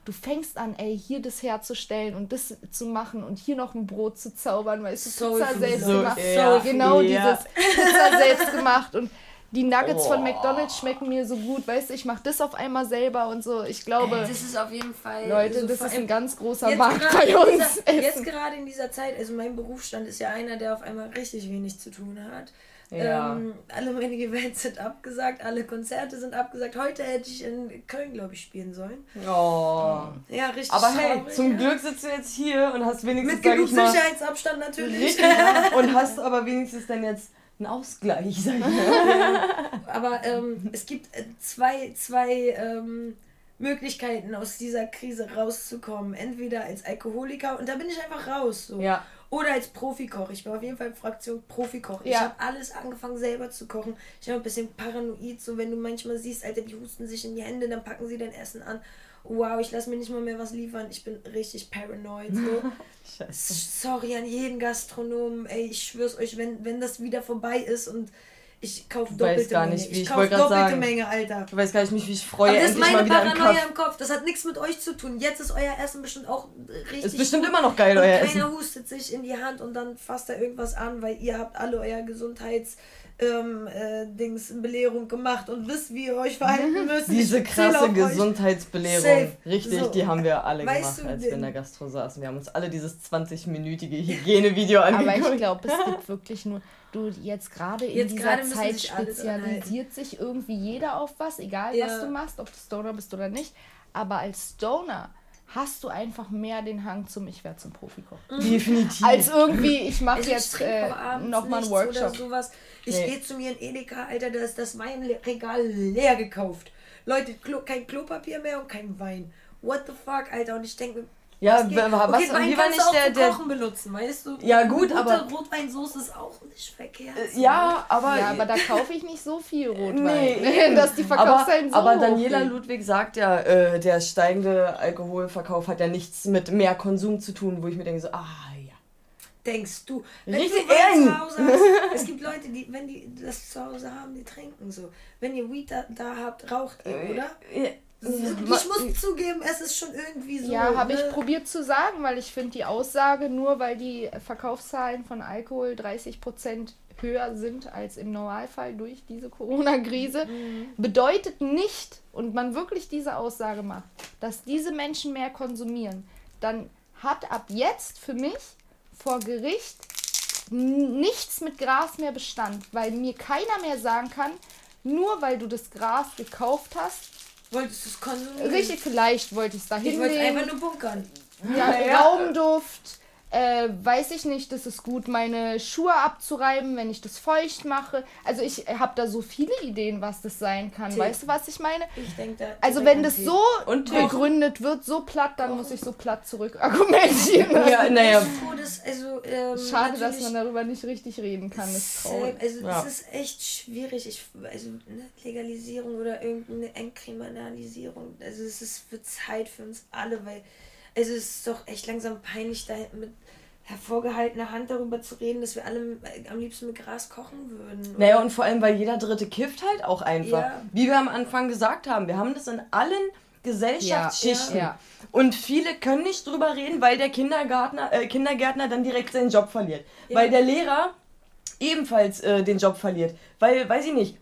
Speaker 2: Du fängst an, ey, hier das herzustellen und das zu machen und hier noch ein Brot zu zaubern, weißt du, Pizza selbst
Speaker 1: So,
Speaker 2: gemacht.
Speaker 1: ja,
Speaker 2: genau,
Speaker 1: ja.
Speaker 2: dieses Pizza selbst gemacht und die Nuggets von
Speaker 1: Oh.
Speaker 2: McDonalds schmecken mir so gut, weißt du, ich mache das auf einmal selber und so. Ich glaube,
Speaker 3: Das ist auf jeden Fall.
Speaker 2: Leute,
Speaker 3: so
Speaker 2: das ist ein ganz großer
Speaker 3: Jetzt
Speaker 2: Markt
Speaker 3: gerade
Speaker 2: bei
Speaker 3: in
Speaker 2: uns.
Speaker 3: Dieser, jetzt gerade in dieser Zeit, also mein Berufsstand ist ja einer, der auf einmal richtig wenig zu tun hat.
Speaker 1: Ja.
Speaker 3: Ähm, alle meine Events sind abgesagt, alle Konzerte sind abgesagt. Heute hätte ich in Köln, glaube ich, spielen sollen.
Speaker 1: Oh.
Speaker 3: Ja, richtig.
Speaker 1: Aber hey,
Speaker 3: traurig,
Speaker 1: zum
Speaker 3: ja.
Speaker 1: Glück sitzt du jetzt hier und hast wenigstens,
Speaker 3: Mit genug Sicherheitsabstand natürlich.
Speaker 1: richtig, und hast aber wenigstens dann jetzt einen Ausgleich, sag ich mal.
Speaker 3: Aber ähm, es gibt äh, zwei, zwei ähm, Möglichkeiten, aus dieser Krise rauszukommen. Entweder als Alkoholiker und da bin ich einfach raus. So.
Speaker 1: Ja.
Speaker 3: Oder als Profikoch. Ich war auf jeden Fall Fraktion Profikoch. Ich
Speaker 2: Ja.
Speaker 3: habe alles angefangen selber zu kochen. Ich war ein bisschen paranoid, so wenn du manchmal siehst, Alter, die husten sich in die Hände, dann packen sie dein Essen an. Wow, ich lasse mir nicht mal mehr was liefern. Ich bin richtig paranoid. So. Sorry an jeden Gastronomen. Ey, ich schwör's euch, wenn, wenn das wieder vorbei ist und ich kaufe doppelte
Speaker 1: gar
Speaker 3: Menge.
Speaker 1: nicht, wie
Speaker 3: ich
Speaker 1: ich
Speaker 3: kaufe doppelte
Speaker 1: sagen.
Speaker 3: Menge, Alter.
Speaker 1: Du weißt gar nicht, wie ich freue,
Speaker 3: Aber das ist meine
Speaker 1: im
Speaker 3: Paranoia
Speaker 1: Kaff.
Speaker 3: im Kopf. Das hat nichts mit euch zu tun. Jetzt ist euer Essen bestimmt auch richtig.
Speaker 1: Ist bestimmt
Speaker 3: gut.
Speaker 1: immer noch geil,
Speaker 3: und
Speaker 1: euer
Speaker 3: keiner
Speaker 1: Essen.
Speaker 3: hustet sich in die Hand und dann fasst er irgendwas an, weil ihr habt alle euer Gesundheits ähm, äh, Dings Belehrung gemacht und wisst, wie ihr euch verhalten müsst.
Speaker 1: Diese krasse. Gesundheitsbelehrung. Richtig,
Speaker 3: So.
Speaker 1: die haben wir alle
Speaker 3: Weißt
Speaker 1: gemacht,
Speaker 3: du,
Speaker 1: als wir in der Gastro saßen. Wir haben uns alle dieses 20-minütige Hygienevideo angeguckt.
Speaker 2: Aber ich glaube, es gibt wirklich nur, du jetzt gerade in
Speaker 3: Jetzt
Speaker 2: dieser Zeit
Speaker 3: sich
Speaker 2: spezialisiert sich irgendwie jeder auf was, egal
Speaker 3: Ja.
Speaker 2: was du machst, ob du Stoner bist oder nicht. Aber als Stoner hast du einfach mehr den Hang zum Ich werde zum Profikoch.
Speaker 1: Definitiv.
Speaker 2: Als irgendwie, ich mache
Speaker 3: Also
Speaker 2: jetzt äh, nochmal einen Workshop.
Speaker 3: sowas. Ich
Speaker 1: Nee.
Speaker 3: gehe zu mir in Edeka, Alter, da ist das Weinregal leer gekauft. Leute, Klo, kein Klopapier mehr und kein Wein. What the fuck, Alter? Und ich denke,
Speaker 1: ja,
Speaker 3: was
Speaker 1: wa- was,
Speaker 3: okay,
Speaker 1: wie war nicht
Speaker 3: auch
Speaker 1: der, der
Speaker 3: Kochen benutzen, weißt du?
Speaker 1: Ja, gut,
Speaker 3: gute
Speaker 1: aber-
Speaker 3: Rotweinsauce ist auch nicht verkehrt.
Speaker 1: Äh, Ja, aber.
Speaker 2: ja, aber da kaufe ich nicht so viel Rotwein,
Speaker 1: Nee,
Speaker 2: dass die Verkaufszahlen so
Speaker 1: aber Daniela
Speaker 2: gehen.
Speaker 1: Ludwig sagt ja, äh, der steigende Alkoholverkauf hat ja nichts mit mehr Konsum zu tun, wo ich mir denke so, ah ja.
Speaker 3: Denkst du, wenn
Speaker 1: Richtig
Speaker 3: du Wein
Speaker 1: eng.
Speaker 3: zu Hause hast, es gibt Leute, die, wenn die das zu Hause haben, die trinken so. Wenn ihr Weed da, da habt, raucht ihr, oder? Ich muss zugeben, es ist schon irgendwie so.
Speaker 2: Ja, habe ich
Speaker 3: ne?
Speaker 2: probiert zu sagen, weil ich finde die Aussage, nur weil die Verkaufszahlen von Alkohol 30% höher sind als im Normalfall durch diese Corona-Krise, bedeutet nicht, und man wirklich diese Aussage macht, dass diese Menschen mehr konsumieren, dann hat ab jetzt für mich vor Gericht nichts mit Gras mehr Bestand, weil mir keiner mehr sagen kann, nur weil du das Gras gekauft hast,
Speaker 3: wolltest du es konsumieren?
Speaker 2: Richtig, vielleicht wollte ich es da
Speaker 3: Ich wollte einfach nur bunkern.
Speaker 2: Ja, Raumduft, äh, weiß ich nicht, das ist gut, meine Schuhe abzureiben, wenn ich das feucht mache. Also ich habe da so viele Ideen, was das sein kann.
Speaker 3: Tee.
Speaker 2: Weißt du, was ich meine?
Speaker 3: Ich denke da.
Speaker 2: Also wenn das
Speaker 3: Tee.
Speaker 2: so
Speaker 1: Und
Speaker 2: begründet wird, so platt, dann muss ich so platt zurück argumentieren.
Speaker 1: Ja, naja.
Speaker 3: Also, ähm,
Speaker 2: Schade, dass man darüber nicht richtig reden kann. Das ist traurig.
Speaker 3: Also
Speaker 1: Ja.
Speaker 3: das ist echt schwierig. Ich, also ne, Legalisierung oder irgendeine Entkriminalisierung. Also es ist wird Zeit für uns alle, weil also es ist doch echt langsam peinlich, da mit hervorgehaltener Hand darüber zu reden, dass wir alle am liebsten mit Gras kochen würden.
Speaker 1: Naja, und vor allem, weil jeder Dritte kifft halt auch einfach.
Speaker 3: Ja.
Speaker 1: Wie wir am Anfang gesagt haben, wir haben das in allen Gesellschaftsschichten.
Speaker 2: Ja, ja.
Speaker 1: Und viele können nicht drüber reden, weil der Kindergärtner, äh, Kindergärtner dann direkt seinen Job verliert. Weil der Lehrer ebenfalls äh, den Job verliert. Weil, weiß ich nicht,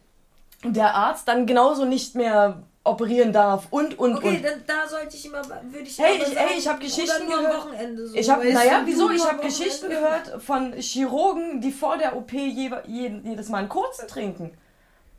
Speaker 1: der Arzt dann genauso nicht mehr operieren darf und, und,
Speaker 3: Okay,
Speaker 1: und.
Speaker 3: dann da sollte ich immer, würde ich
Speaker 1: Hey, ich-
Speaker 3: sagen,
Speaker 1: ey, ich hab Geschichten
Speaker 3: oder nur
Speaker 1: gehört.
Speaker 3: am Wochenende so.
Speaker 1: Ich habe, naja, wieso? Ich habe Geschichten gehört von Chirurgen, die vor der OP je, je, jedes Mal einen kurzen trinken.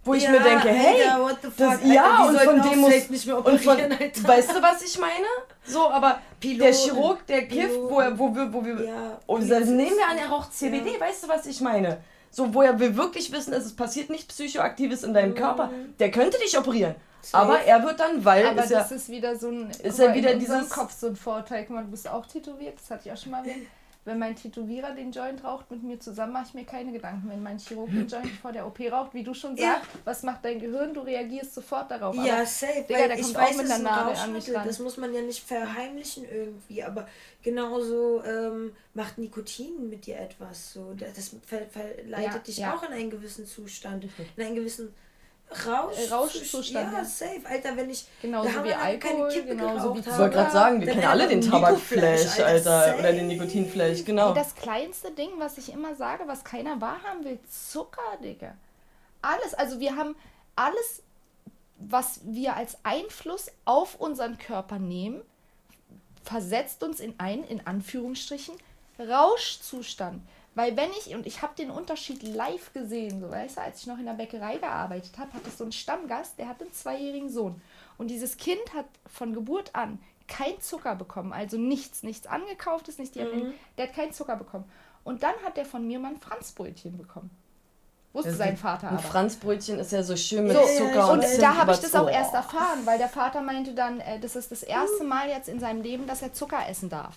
Speaker 1: Wo ich
Speaker 3: Ja,
Speaker 1: mir denke, hey,
Speaker 3: Alter, what the fuck,
Speaker 1: das,
Speaker 3: Alter,
Speaker 1: ja, und von dem muss,
Speaker 3: nicht mehr
Speaker 1: und von,
Speaker 3: operieren, Alter.
Speaker 1: weißt du, was ich meine? So, aber der
Speaker 3: Piloten.
Speaker 1: Chirurg, der kifft, wo, er, wo wir, wo wir,
Speaker 3: Ja,
Speaker 1: und das nehmen wir an, er raucht CBD,
Speaker 3: Ja.
Speaker 1: weißt du, was ich meine? So, woher wir wirklich wissen, es passiert nichts Psychoaktives in deinem
Speaker 3: Mhm.
Speaker 1: Körper, der könnte dich operieren.
Speaker 3: Safe.
Speaker 1: Aber er wird dann, weil
Speaker 2: Aber
Speaker 1: ist ja,
Speaker 2: das ist wieder so ein.
Speaker 1: ist ja
Speaker 2: mal,
Speaker 1: wieder
Speaker 2: in
Speaker 1: dieses-
Speaker 2: Kopf so ein Vorteil. Guck mal, du bist auch tätowiert, das hatte ich auch schon mal erwähnt. Wenn mein Tätowierer den Joint raucht mit mir zusammen, mache ich mir keine Gedanken. Wenn mein Chirurg den Joint vor der OP raucht, wie du schon
Speaker 3: Ja.
Speaker 2: sagst, was macht dein Gehirn? Du reagierst sofort darauf.
Speaker 3: Ja,
Speaker 2: Aber
Speaker 3: safe.
Speaker 2: Digga,
Speaker 3: weil
Speaker 2: der
Speaker 3: ich
Speaker 2: kommt
Speaker 3: weiß,
Speaker 2: auch mit
Speaker 3: ein
Speaker 2: Nadel an mich ran.
Speaker 3: Das muss man ja nicht verheimlichen irgendwie, aber genauso ähm, macht Nikotin mit dir etwas. So. Das ver verleitet
Speaker 2: Ja,
Speaker 3: dich
Speaker 2: ja.
Speaker 3: auch in einen gewissen Zustand, in einen gewissen Rausch
Speaker 2: Äh, Rauschzustand,
Speaker 3: Ja, safe. Alter, wenn ich.
Speaker 2: Genauso
Speaker 3: wir haben
Speaker 2: wie
Speaker 3: lange keine
Speaker 2: Alkohol,
Speaker 3: Kippe
Speaker 2: genauso wie
Speaker 1: ich wollte gerade sagen, wir kennen alle den Tabakflash, Alter,
Speaker 3: Alter,
Speaker 1: oder den
Speaker 3: safe.
Speaker 1: Nikotinflash, genau.
Speaker 2: Ey, das kleinste Ding, was ich immer sage, was keiner wahrhaben will, Zucker, Digga. Alles, also wir haben alles, was wir als Einfluss auf unseren Körper nehmen, versetzt uns in einen, in Anführungsstrichen, Rauschzustand. Weil wenn ich, und ich habe den Unterschied live gesehen, so weißt du, als ich noch in der Bäckerei gearbeitet habe, hatte ich so einen Stammgast, der hatte einen zweijährigen Sohn. Und dieses Kind hat von Geburt an kein Zucker bekommen, also nichts, nichts angekauftes, nichts, die haben den, der hat keinen Zucker bekommen. Und dann hat der von mir mal ein Franzbrötchen bekommen. Wusste
Speaker 1: Das-
Speaker 2: sein Vater
Speaker 1: Ein
Speaker 2: aber.
Speaker 1: Franzbrötchen ist ja so schön mit
Speaker 2: So,
Speaker 1: Zucker
Speaker 2: und
Speaker 1: und Zimt
Speaker 2: da habe ich das auch erst erfahren, weil der Vater meinte dann, äh, das ist das erste Mal jetzt in seinem Leben, dass er Zucker essen darf.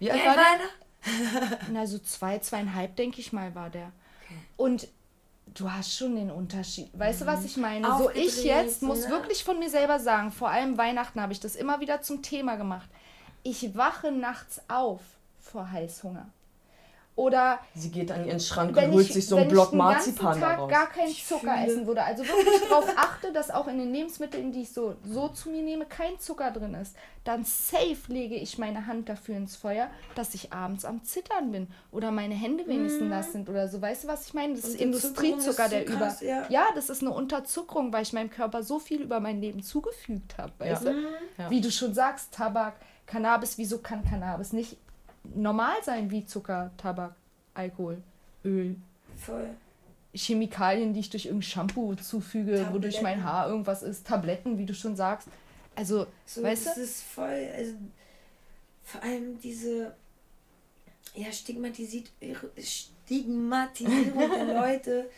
Speaker 1: Wie alt war der?
Speaker 2: Na, so zwei, zweieinhalb, denke ich mal, war der. Und du hast schon den Unterschied. Weißt du, was ich meine? So, ich jetzt muss wirklich von mir selber sagen, vor allem Weihnachten habe ich das immer wieder zum Thema gemacht. Ich wache nachts auf vor Heißhunger. Oder
Speaker 1: Sie geht an ihren Schrank
Speaker 2: wenn
Speaker 1: und holt
Speaker 2: ich,
Speaker 1: sich so
Speaker 2: wenn
Speaker 1: einen Block
Speaker 2: ich
Speaker 1: Marzipan
Speaker 2: Tag
Speaker 1: daraus.
Speaker 2: gar keinen Zucker
Speaker 3: fühle-
Speaker 2: essen würde. Also wirklich darauf achte, dass auch in den Lebensmitteln, die ich so, so zu mir nehme, kein Zucker drin ist. Dann safe lege ich meine Hand dafür ins Feuer, dass ich abends am Zittern bin. Oder meine Hände wenigstens nass sind oder so. Weißt du, was ich meine? Das ist
Speaker 3: Unterzuckerung
Speaker 2: Industriezucker,
Speaker 3: ist so
Speaker 2: der über.
Speaker 3: krass, ja.
Speaker 2: ja, das ist eine Unterzuckerung, weil ich meinem Körper so viel über mein Leben zugefügt habe. Weißt
Speaker 1: Ja.
Speaker 2: du?
Speaker 1: Ja.
Speaker 2: Wie du schon sagst, Tabak, Cannabis, wieso kann Cannabis nicht normal sein wie Zucker, Tabak, Alkohol, Öl?
Speaker 3: Voll.
Speaker 2: Chemikalien, die ich durch irgendein Shampoo zufüge, wodurch mein
Speaker 3: Tabletten.
Speaker 2: Haar irgendwas ist, Tabletten, wie du schon sagst. Also,
Speaker 3: So,
Speaker 2: weißt
Speaker 3: das
Speaker 2: du?
Speaker 3: ist voll, also vor allem diese ja, stigmatisiert, Stigmatisierung der Leute,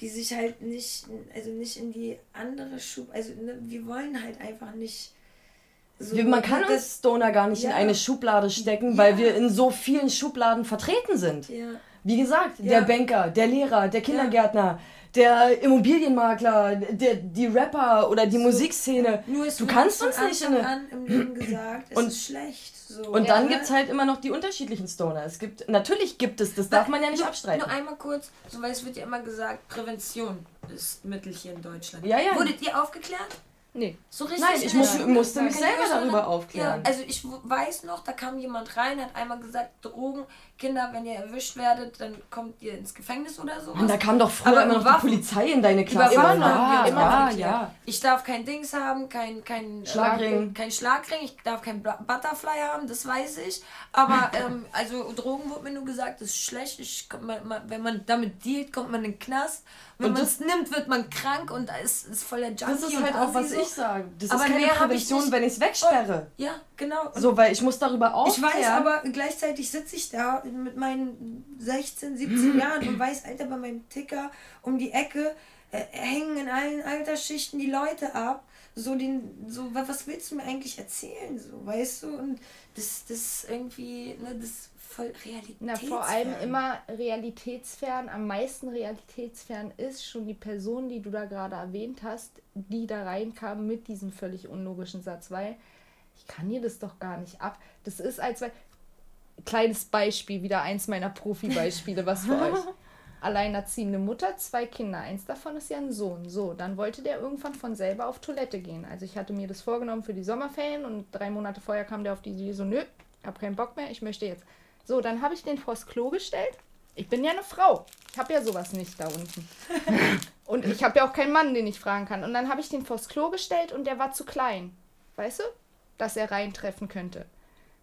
Speaker 3: die sich halt nicht, also nicht in die andere Schub, also ne, wir wollen halt einfach nicht so.
Speaker 1: Man kann
Speaker 3: das,
Speaker 1: uns Stoner gar nicht in
Speaker 3: Ja.
Speaker 1: eine Schublade stecken,
Speaker 3: Ja.
Speaker 1: weil wir in so vielen Schubladen vertreten sind.
Speaker 3: Ja,
Speaker 1: Wie gesagt, der Banker, der Lehrer, der Kindergärtner, der Immobilienmakler, der, die Rapper oder die Musikszene.
Speaker 3: nur
Speaker 1: Du kannst uns nicht in eine-
Speaker 3: an im Leben gesagt, es
Speaker 1: Und-
Speaker 3: ist schlecht. So.
Speaker 1: Und dann
Speaker 3: Ja,
Speaker 1: gibt es halt immer noch die unterschiedlichen Stoner. Es gibt, natürlich gibt es, das darf man ja nicht
Speaker 3: nur,
Speaker 1: abstreiten.
Speaker 3: Nur einmal kurz, so weil es wird ja immer gesagt, Prävention ist Mittel hier in Deutschland.
Speaker 1: Ja, ja.
Speaker 3: Wurdet ihr aufgeklärt?
Speaker 2: Nee.
Speaker 3: So richtig?
Speaker 1: Nein, ich muss, musste mich selber darüber aufklären.
Speaker 3: Ja, also ich weiß noch, da kam jemand rein, hat einmal gesagt, Drogen, Kinder, wenn ihr erwischt werdet, dann kommt ihr ins Gefängnis oder so.
Speaker 1: Und da kam doch früher
Speaker 3: Aber
Speaker 1: immer noch
Speaker 3: Waffen-
Speaker 1: die Polizei in deine Klasse.
Speaker 3: Wir uns
Speaker 1: ja,
Speaker 3: mal
Speaker 1: ja,
Speaker 3: aufgeklärt.
Speaker 1: ja.
Speaker 3: Ich darf kein Dings haben, kein, kein
Speaker 1: Schlagring.
Speaker 3: äh, kein Schlagring, ich darf kein Butterfly haben, das weiß ich. Aber ähm, also Drogen wurde mir nur gesagt, das ist schlecht. Ich, man, man, wenn man damit dealt, kommt man in den Knast. Wenn man es nimmt, wird man krank und ist, ist voll der Junkie.
Speaker 1: Das ist halt auch, was
Speaker 3: so.
Speaker 1: ich sage. Das
Speaker 3: Aber
Speaker 1: ist keine
Speaker 3: ich
Speaker 1: Prävention,
Speaker 3: nicht-
Speaker 1: wenn ich es wegsperre.
Speaker 3: Ja, genau.
Speaker 1: So, weil ich muss darüber
Speaker 3: ich
Speaker 1: aufklären.
Speaker 3: weiß aber, gleichzeitig sitze ich da mit meinen 16, 17 Jahren und weiß, Alter, bei meinem Ticker um die Ecke äh, hängen in allen Altersschichten die Leute ab. So, den, so, wa- was willst du mir eigentlich erzählen? So, weißt du? Und das, das irgendwie, ne, das voll Realität.
Speaker 2: Na, vor allem immer realitätsfern, am meisten realitätsfern ist schon die Person, die du da gerade erwähnt hast, die da reinkam mit diesem völlig unlogischen Satz, weil ich kann dir das doch gar nicht ab. Das ist als weil. Kleines Beispiel, wieder eins meiner Profi-Beispiele, was für euch. Alleinerziehende Mutter, zwei Kinder, eins davon ist ja ein Sohn. So, dann wollte der irgendwann von selber auf Toilette gehen. Also ich hatte mir das vorgenommen für die Sommerferien und drei Monate vorher kam der auf die Idee so, nö, hab keinen Bock mehr, ich möchte jetzt. So, dann habe ich den vors Klo gestellt. Ich bin ja eine Frau. Ich habe ja sowas nicht da unten. und ich habe ja auch keinen Mann, den ich fragen kann. Und dann habe ich den vors Klo gestellt und der war zu klein. Weißt du? Dass er reintreffen könnte.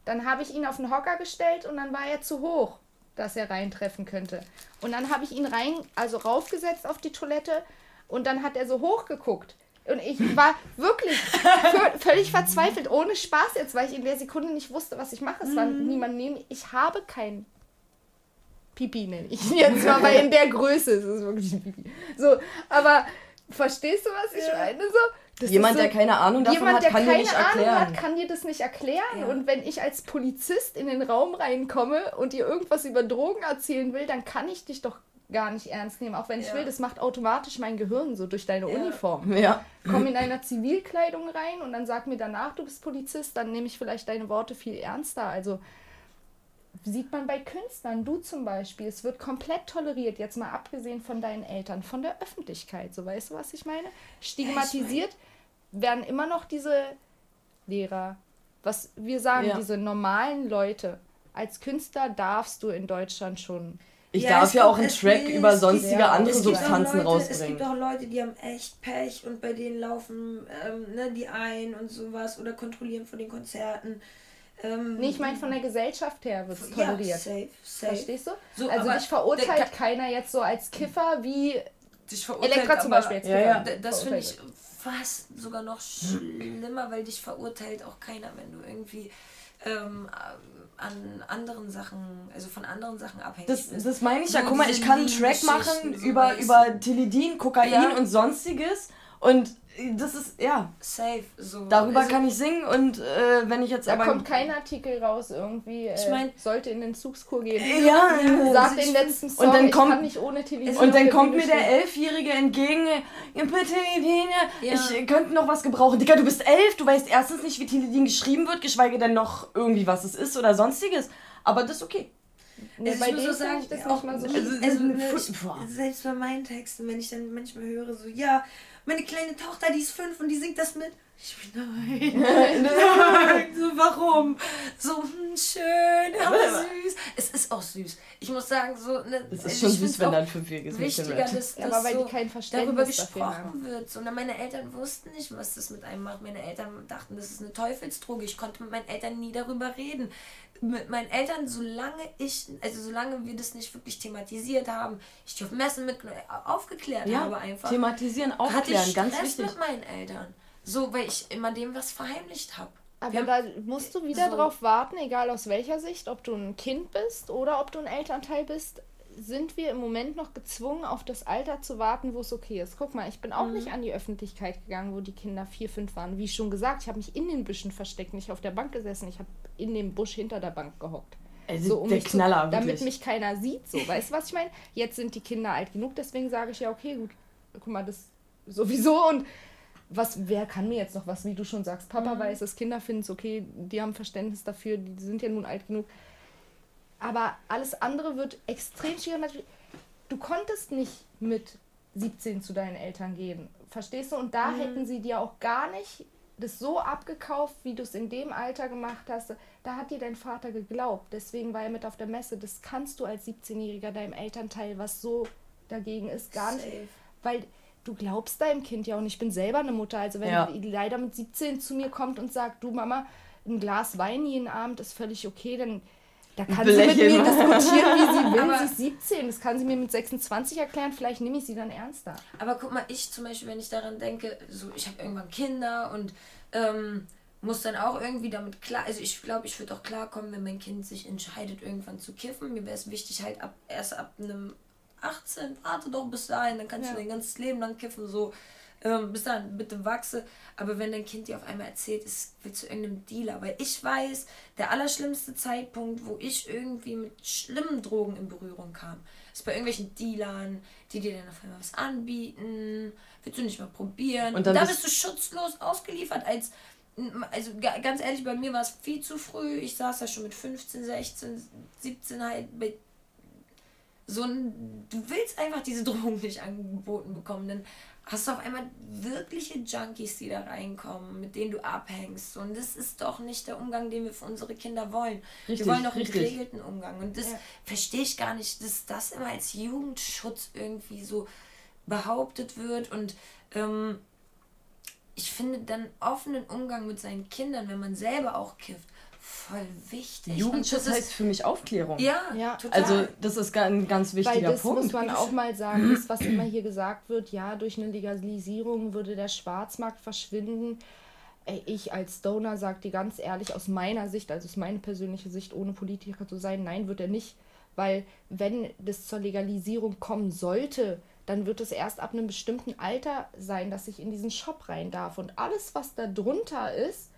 Speaker 2: Dann habe ich ihn auf den Hocker gestellt und dann war er zu hoch, dass er reintreffen könnte. Und dann habe ich ihn rein, also raufgesetzt auf die Toilette und dann hat er so hoch geguckt. Und ich war wirklich vö- völlig verzweifelt, ohne Spaß jetzt, weil ich in der Sekunde nicht wusste, was ich mache. Es war niemand neben mir. Ich habe kein Pipi, nenne ich ihn jetzt mal, weil in der Größe ist es wirklich ein Pipi. So, aber verstehst du, was ich meine? So, das
Speaker 1: Jemand,
Speaker 2: ist so,
Speaker 1: der keine Ahnung davon
Speaker 2: Jemand,
Speaker 1: hat, kann dir
Speaker 2: keine
Speaker 1: nicht
Speaker 2: Ahnung
Speaker 1: erklären.
Speaker 2: hat, kann dir das nicht erklären.
Speaker 3: Ja.
Speaker 2: Und wenn ich als Polizist in den Raum reinkomme und dir irgendwas über Drogen erzählen will, dann kann ich dich doch gar nicht ernst nehmen. Auch wenn ich
Speaker 3: Ja.
Speaker 2: will, das macht automatisch mein Gehirn so durch deine
Speaker 3: Ja.
Speaker 2: Uniform.
Speaker 1: Ja.
Speaker 2: Komm in deiner Zivilkleidung rein und dann sag mir danach, du bist Polizist, dann nehme ich vielleicht deine Worte viel ernster. Also sieht man bei Künstlern, du zum Beispiel, es wird komplett toleriert, jetzt mal abgesehen von deinen Eltern, von der Öffentlichkeit, so weißt du, was ich meine? Stigmatisiert werden immer noch diese Lehrer, was wir sagen,
Speaker 1: Ja.
Speaker 2: diese normalen Leute. Als Künstler darfst du in Deutschland schon.
Speaker 1: Ich
Speaker 3: Ja,
Speaker 1: darf
Speaker 3: es
Speaker 1: ja auch einen
Speaker 3: es
Speaker 1: Track
Speaker 3: gibt-
Speaker 1: über
Speaker 3: es
Speaker 1: sonstige
Speaker 2: gibt-
Speaker 1: andere
Speaker 3: Es
Speaker 1: Substanzen
Speaker 3: Leute, Es
Speaker 1: rausbringen.
Speaker 3: gibt auch Leute, die haben echt Pech und bei denen laufen ähm, ne, die ein und sowas oder kontrollieren von den Konzerten. Ähm,
Speaker 2: Nee, ich meine, von der Gesellschaft her wird es
Speaker 3: ja,
Speaker 2: toleriert.
Speaker 3: safe, safe.
Speaker 2: Verstehst du?
Speaker 3: So,
Speaker 2: also dich verurteilt
Speaker 3: der-
Speaker 2: keiner jetzt so als Kiffer wie Elektra zum
Speaker 3: aber
Speaker 2: Beispiel jetzt.
Speaker 1: Ja, ja.
Speaker 3: Das finde ich fast sogar noch schlimmer, weil dich verurteilt auch keiner, wenn du irgendwie ähm, an anderen Sachen, also von anderen Sachen abhängig
Speaker 1: Das,
Speaker 3: bist.
Speaker 1: das meine ich ja.
Speaker 3: So
Speaker 1: Guck mal, ich kann einen Track machen über, über Teledin, Kokain
Speaker 3: Ja.
Speaker 1: und sonstiges. Und das ist, ja,
Speaker 3: Safe. So.
Speaker 1: darüber
Speaker 3: also,
Speaker 1: kann ich singen. Und äh, wenn ich jetzt
Speaker 2: Da
Speaker 1: aber.
Speaker 2: kommt kein Artikel raus, irgendwie äh,
Speaker 3: Ich mein-
Speaker 2: sollte in den Zugskur gehen.
Speaker 1: Ja,
Speaker 2: Sagt
Speaker 3: also ich
Speaker 2: den letzten Song,
Speaker 1: Und dann
Speaker 2: ich
Speaker 1: kommt-
Speaker 2: kann nicht ohne Television.
Speaker 1: Und dann kommt mir der. Elfjährige entgegen. Ja, bitte, Teledin,
Speaker 3: Ja.
Speaker 1: ich könnte noch was gebrauchen. Digga, du bist elf, du weißt erstens nicht, wie Teledin geschrieben wird, geschweige denn noch irgendwie, was es ist oder sonstiges. Aber das ist okay.
Speaker 2: Nee,
Speaker 3: Also
Speaker 2: bei
Speaker 3: ich muss so sagen,
Speaker 2: das
Speaker 3: auch
Speaker 2: mal so
Speaker 3: also,
Speaker 2: schlimm.
Speaker 3: also, ne, selbst bei meinen Texten, wenn ich dann manchmal höre, so, ja, meine kleine Tochter, die ist fünf und die singt das mit. Ich bin nein, nein, so warum? So hm, schön, aber süß. Es ist auch süß. Ich muss sagen, so, ne,
Speaker 1: Es
Speaker 3: also
Speaker 1: ist schon
Speaker 3: ich
Speaker 1: süß, wenn
Speaker 3: auch
Speaker 1: da ein fünfjähriges Mädchen
Speaker 3: wichtiger,
Speaker 1: wird.
Speaker 3: dass,
Speaker 2: Ja,
Speaker 3: dass
Speaker 2: aber weil
Speaker 3: so
Speaker 2: die kein Verständnis
Speaker 3: darüber
Speaker 2: dafür haben.
Speaker 3: gesprochen wird. So, und meine Eltern wussten nicht, was das mit einem macht. Meine Eltern dachten, das ist eine Teufelsdroge. Ich konnte mit meinen Eltern nie darüber reden. Mit meinen Eltern, solange ich, also solange wir das nicht wirklich thematisiert haben, ich die auf Messen mit aufgeklärt
Speaker 1: Ja,
Speaker 3: habe einfach,
Speaker 1: thematisieren,
Speaker 3: hatte
Speaker 1: aufklären,
Speaker 3: ich
Speaker 1: ganz
Speaker 3: Stress
Speaker 1: wichtig.
Speaker 3: mit meinen Eltern. So, weil ich immer dem was verheimlicht habe.
Speaker 2: Aber da musst du wieder
Speaker 3: so-
Speaker 2: drauf warten, egal aus welcher Sicht, ob du ein Kind bist oder ob du ein Elternteil bist, sind wir im Moment noch gezwungen, auf das Alter zu warten, wo es okay ist. Guck mal, ich bin auch nicht an die Öffentlichkeit gegangen, wo die Kinder vier, fünf waren. Wie schon gesagt, ich habe mich in den Büschen versteckt, nicht auf der Bank gesessen, ich habe in dem Busch hinter der Bank gehockt.
Speaker 1: Also
Speaker 2: um
Speaker 1: der Knaller,
Speaker 2: zu, damit
Speaker 1: wirklich.
Speaker 2: mich keiner sieht. So, weißt du, was ich meine? Jetzt sind die Kinder alt genug, deswegen sage ich ja, okay, gut, guck mal, das sowieso und was, wer kann mir jetzt noch was, wie du schon sagst, Papa weiß es, Kinder finden es okay, die haben Verständnis dafür, die sind ja nun alt genug. Aber alles andere wird extrem schwierig. Du konntest nicht mit 17 zu deinen Eltern gehen. Verstehst du? Und da mhm. hätten sie dir auch gar nicht das so abgekauft, wie du es in dem Alter gemacht hast. Da hat dir dein Vater geglaubt. Deswegen war er mit auf der Messe. Das kannst du als 17-Jähriger deinem Elternteil, was so dagegen ist, gar nicht. Safe. Weil du glaubst deinem Kind ja und ich bin selber eine Mutter. Also wenn ja. die leider mit 17 zu mir kommt und sagt, du Mama, ein Glas Wein jeden Abend ist völlig okay, dann da kann sie mit mir diskutieren, wie sie will. Aber sie ist 17, das kann sie mir mit 26 erklären, vielleicht nehme ich sie dann ernster.
Speaker 3: Aber guck mal, ich zum Beispiel, wenn ich daran denke, so ich habe irgendwann Kinder und ähm, muss dann auch irgendwie damit klar, also ich glaube, ich würde auch klarkommen, wenn mein Kind sich entscheidet, irgendwann zu kiffen. Mir wäre es wichtig, halt ab erst ab einem 18, warte doch bis dahin, dann kannst ja. du dein ganzes Leben lang kiffen, so ähm, bis dann bitte wachse. Aber wenn dein Kind dir auf einmal erzählt, es will zu irgendeinem Dealer, weil ich weiß, der allerschlimmste Zeitpunkt, wo ich irgendwie mit schlimmen Drogen in Berührung kam, ist bei irgendwelchen Dealern, die dir dann auf einmal was anbieten, willst du nicht mal probieren. Und, dann da bist du schutzlos ausgeliefert als also ganz ehrlich, bei mir war es viel zu früh. Ich saß ja schon mit 15, 16, 17 halt bei so ein, du willst einfach diese Drohung nicht angeboten bekommen, dann hast du auf einmal wirkliche Junkies, die da reinkommen, mit denen du abhängst. Und das ist doch nicht der Umgang, den wir für unsere Kinder wollen. Richtig, wir wollen doch einen geregelten Umgang. Und das ja. verstehe ich gar nicht, dass das immer als Jugendschutz irgendwie so behauptet wird. Und ähm, ich finde dann offenen Umgang mit seinen Kindern, wenn man selber auch kifft, voll wichtig.
Speaker 1: Jugendschutz heißt für mich Aufklärung. Ja, ja total. Also das ist ein ganz wichtiger Weil das Punkt.
Speaker 2: muss man auch mal sagen, das, was immer hier gesagt wird, ja, durch eine Legalisierung würde der Schwarzmarkt verschwinden. Ich als Stoner sage dir ganz ehrlich, aus meiner Sicht, also aus meiner persönlichen Sicht, ohne Politiker zu sein, nein, wird er nicht. Weil wenn das zur Legalisierung kommen sollte, dann wird es erst ab einem bestimmten Alter sein, dass ich in diesen Shop rein darf. Und alles, was da drunter ist,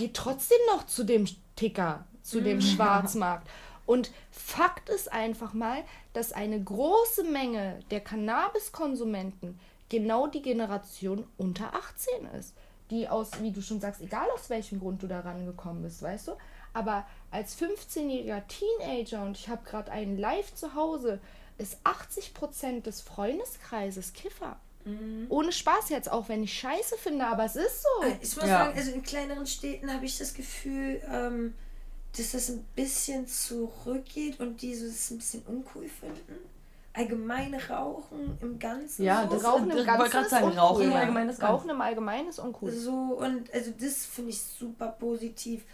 Speaker 2: geht trotzdem noch zu dem Ticker, zu dem mhm. Schwarzmarkt. Und Fakt ist einfach mal, dass eine große Menge der Cannabiskonsumenten genau die Generation unter 18 ist. Die aus, wie du schon sagst, egal aus welchem Grund du da rangekommen bist, weißt du? Aber als 15-jähriger Teenager, und ich habe gerade einen live zu Hause, ist 80% des Freundeskreises Kiffer. Mhm. Ohne Spaß jetzt, auch wenn ich scheiße finde, aber es ist so.
Speaker 3: Äh, ich muss ja. sagen, also in kleineren Städten habe ich das Gefühl, ähm, dass das ein bisschen zurückgeht und die so das ein bisschen uncool finden. Allgemeine Rauchen im Ganzen. Ja, das Rauchen im Ganzen. Ich sagen, Rauchen im Allgemeinen ist Rauchen im Allgemeinen ist uncool. So, und also das finde ich super positiv.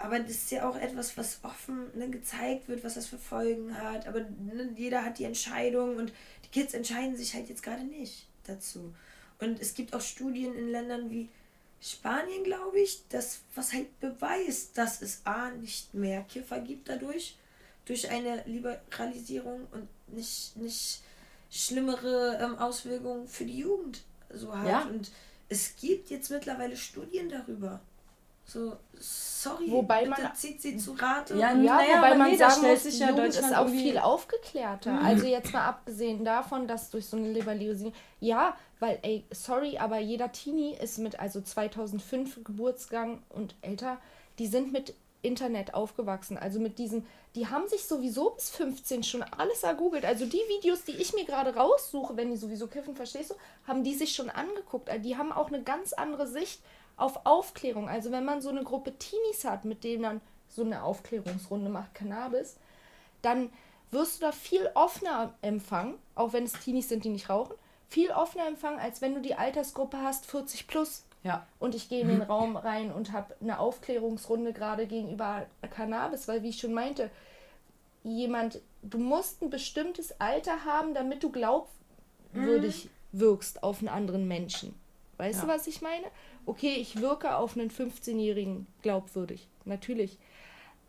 Speaker 3: Aber das ist ja auch etwas, was offen ne, gezeigt wird, was das für Folgen hat. Aber ne, jeder hat die Entscheidung und die Kids entscheiden sich halt jetzt gerade nicht dazu. Und es gibt auch Studien in Ländern wie Spanien, glaube ich, das, was halt beweist, dass es A nicht mehr Kiffer gibt dadurch, durch eine Liberalisierung und nicht, nicht schlimmere ähm, Auswirkungen für die Jugend so hat. Ja. Und es gibt jetzt mittlerweile Studien darüber. So, sorry, wobei man zieht sie zu Rate. Ja, ja naja,
Speaker 2: wobei man sagen muss, die Jugend ist auch viel aufgeklärter. Mhm. Also jetzt mal abgesehen davon, dass durch so eine Liberalisierung, ja, weil, ey, sorry, aber jeder Teenie ist mit, also 2005 Geburtsgang und älter, die sind mit Internet aufgewachsen. Also mit diesen, die haben sich sowieso bis 15 schon alles ergoogelt. Also die Videos, die ich mir gerade raussuche, wenn die sowieso kiffen, verstehst du, haben die sich schon angeguckt. Also die haben auch eine ganz andere Sicht auf Aufklärung. Also wenn man so eine Gruppe Teenies hat, mit denen dann so eine Aufklärungsrunde macht, Cannabis, dann wirst du da viel offener empfangen, auch wenn es Teenies sind, die nicht rauchen, viel offener empfangen, als wenn du die Altersgruppe hast, 40 plus. Ja. Und ich gehe in den Raum rein und habe eine Aufklärungsrunde gerade gegenüber Cannabis, weil wie ich schon meinte, jemand, du musst ein bestimmtes Alter haben, damit du glaubwürdig mhm. wirkst auf einen anderen Menschen. Weißt ja. du, was ich meine? Okay, ich wirke auf einen 15-Jährigen glaubwürdig, natürlich.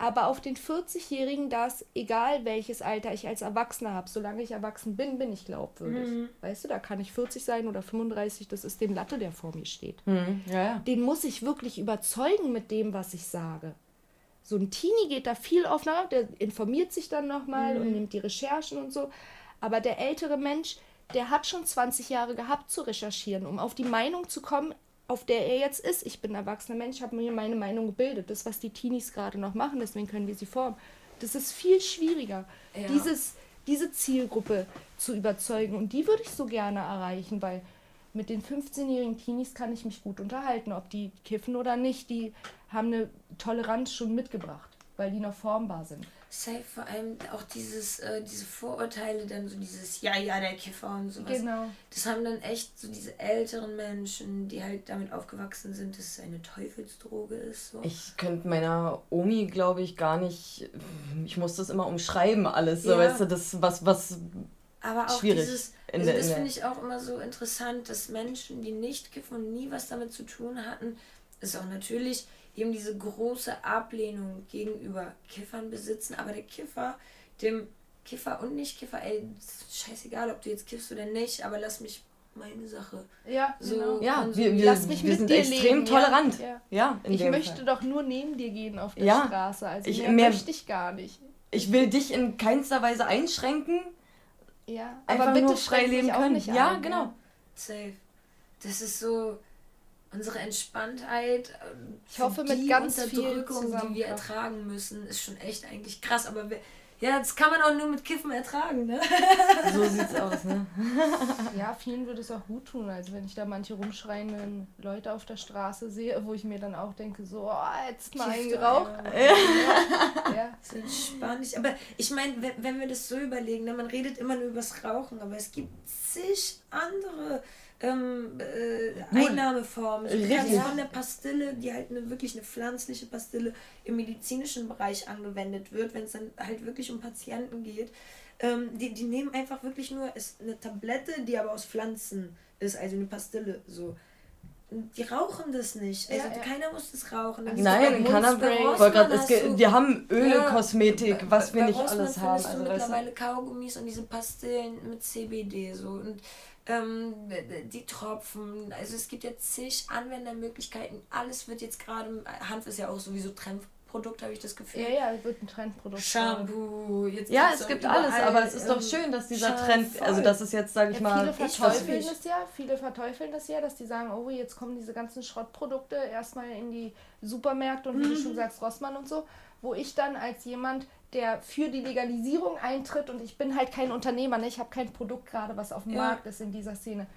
Speaker 2: Aber auf den 40-Jährigen, das, egal welches Alter ich als Erwachsener habe, solange ich erwachsen bin, bin ich glaubwürdig. Mhm. Weißt du, da kann ich 40 sein oder 35, das ist dem Latte, der vor mir steht. Mhm. Ja, ja. Den muss ich wirklich überzeugen mit dem, was ich sage. So ein Teenie geht da viel offener, der informiert sich dann nochmal mhm. und nimmt die Recherchen und so. Aber der ältere Mensch, der hat schon 20 Jahre gehabt zu recherchieren, um auf die Meinung zu kommen, auf der er jetzt ist. Ich bin ein erwachsener Mensch, habe mir meine Meinung gebildet. Das, was die Teenies gerade noch machen, deswegen können wir sie formen. Das ist viel schwieriger. Ja. Dieses, diese Zielgruppe zu überzeugen. Und die würde ich so gerne erreichen, weil mit den 15-jährigen Teenies kann ich mich gut unterhalten, ob die kiffen oder nicht. Die haben eine Toleranz schon mitgebracht, weil die noch formbar sind.
Speaker 3: Safe, vor allem auch dieses, äh, diese Vorurteile, dann so dieses Ja, ja, der Kiffer und sowas.
Speaker 2: Genau.
Speaker 3: Das haben dann echt so diese älteren Menschen, die halt damit aufgewachsen sind, dass es eine Teufelsdroge ist. So.
Speaker 1: Ich könnte meiner Omi, glaube ich, gar nicht. Ich muss das immer umschreiben, alles. So,
Speaker 3: Ja.
Speaker 1: weißt du, das, was, was.
Speaker 3: Aber auch
Speaker 1: schwierig
Speaker 3: dieses,
Speaker 1: in
Speaker 3: also
Speaker 1: der-
Speaker 3: das finde ich auch immer so interessant, dass Menschen, die nicht kiffen und nie was damit zu tun hatten, ist auch natürlich eben diese große Ablehnung gegenüber Kiffern besitzen. Aber der Kiffer, dem Kiffer und Nicht-Kiffer, ey, ist scheißegal, ob du jetzt kiffst oder nicht, aber lass mich meine Sache.
Speaker 2: Ja,
Speaker 3: So,
Speaker 2: genau.
Speaker 1: Ja, wir, wir,
Speaker 2: Lass mich
Speaker 1: wir
Speaker 2: mit
Speaker 1: sind
Speaker 2: dir
Speaker 1: extrem
Speaker 2: leben,
Speaker 1: tolerant.
Speaker 2: Ja.
Speaker 1: Ja, in
Speaker 2: Ich
Speaker 1: dem
Speaker 2: möchte
Speaker 1: Fall.
Speaker 2: doch nur neben dir gehen auf der
Speaker 1: Ja.
Speaker 2: Straße. Also
Speaker 1: Ich-
Speaker 2: mehr,
Speaker 1: mehr-
Speaker 2: möchte ich gar nicht.
Speaker 1: Ich will dich in keinster Weise einschränken.
Speaker 2: Ja,
Speaker 1: Einfach
Speaker 2: aber bitte
Speaker 1: nur frei leben
Speaker 2: auch
Speaker 1: können.
Speaker 2: nicht
Speaker 1: Ja,
Speaker 2: ein,
Speaker 1: genau.
Speaker 3: Safe. Das ist so unsere Entspanntheit. ähm,
Speaker 2: Ich hoffe, mit
Speaker 3: die
Speaker 2: ganz viel
Speaker 3: Unterdrückung, die wir ertragen müssen, ist schon echt eigentlich krass. Aber wir, ja, das kann man auch nur mit Kiffen ertragen, ne?
Speaker 1: So sieht's aus, ne?
Speaker 2: Ja, vielen würde es auch gut tun. Also wenn ich da manche rumschreienden Leute auf der Straße sehe, wo ich mir dann auch denke, so, oh, jetzt mal einen geraucht. Ja.
Speaker 3: Das ist entspannt. Ich- Aber ich meine, wenn, wenn wir das so überlegen, ne, man redet immer nur übers Rauchen, aber es gibt zig andere ähm, äh, Einnahmeformen. So, du kannst
Speaker 1: Richtig.
Speaker 3: von der Pastille, die halt eine, wirklich eine pflanzliche Pastille im medizinischen Bereich angewendet wird, wenn es dann halt wirklich um Patienten geht. Ähm, die, die nehmen einfach wirklich nur ist eine Tablette, die aber aus Pflanzen ist, also eine Pastille. So. Die rauchen das nicht. Also
Speaker 2: Ja, ja.
Speaker 3: keiner muss das rauchen. Dann
Speaker 1: Nein,
Speaker 3: du-
Speaker 1: wir haben Öle,
Speaker 3: Ja,
Speaker 1: Kosmetik, was wir
Speaker 3: bei
Speaker 1: nicht
Speaker 3: Rossmann
Speaker 1: alles haben. Also,
Speaker 3: mittlerweile Kaugummis und diese Pastillen mit CBD so und ähm, die Tropfen. Also es gibt jetzt zig Anwendermöglichkeiten. Alles wird jetzt gerade, Hanf ist ja auch sowieso Trendprodukt, habe ich das Gefühl.
Speaker 2: ja, ja, wird ein Trendprodukt.
Speaker 3: Shampoo, jetzt
Speaker 1: ja, es
Speaker 3: auch
Speaker 1: gibt
Speaker 3: überall,
Speaker 1: alles, aber es ist doch
Speaker 3: ähm,
Speaker 1: schön, dass dieser
Speaker 3: Scham-
Speaker 1: Trend, also das ist jetzt, sage ich
Speaker 2: Ja,
Speaker 1: mal,
Speaker 2: viele verteufeln das ja, viele verteufeln das ja, dass die sagen, oh, jetzt kommen diese ganzen Schrottprodukte erstmal in die Supermärkte und wie du schon sagst, Rossmann und so, wo ich dann als jemand, der für die Legalisierung eintritt und ich bin halt kein Unternehmer, ne? ich habe kein Produkt gerade, was auf dem
Speaker 3: Ja.
Speaker 2: Markt ist in dieser Szene.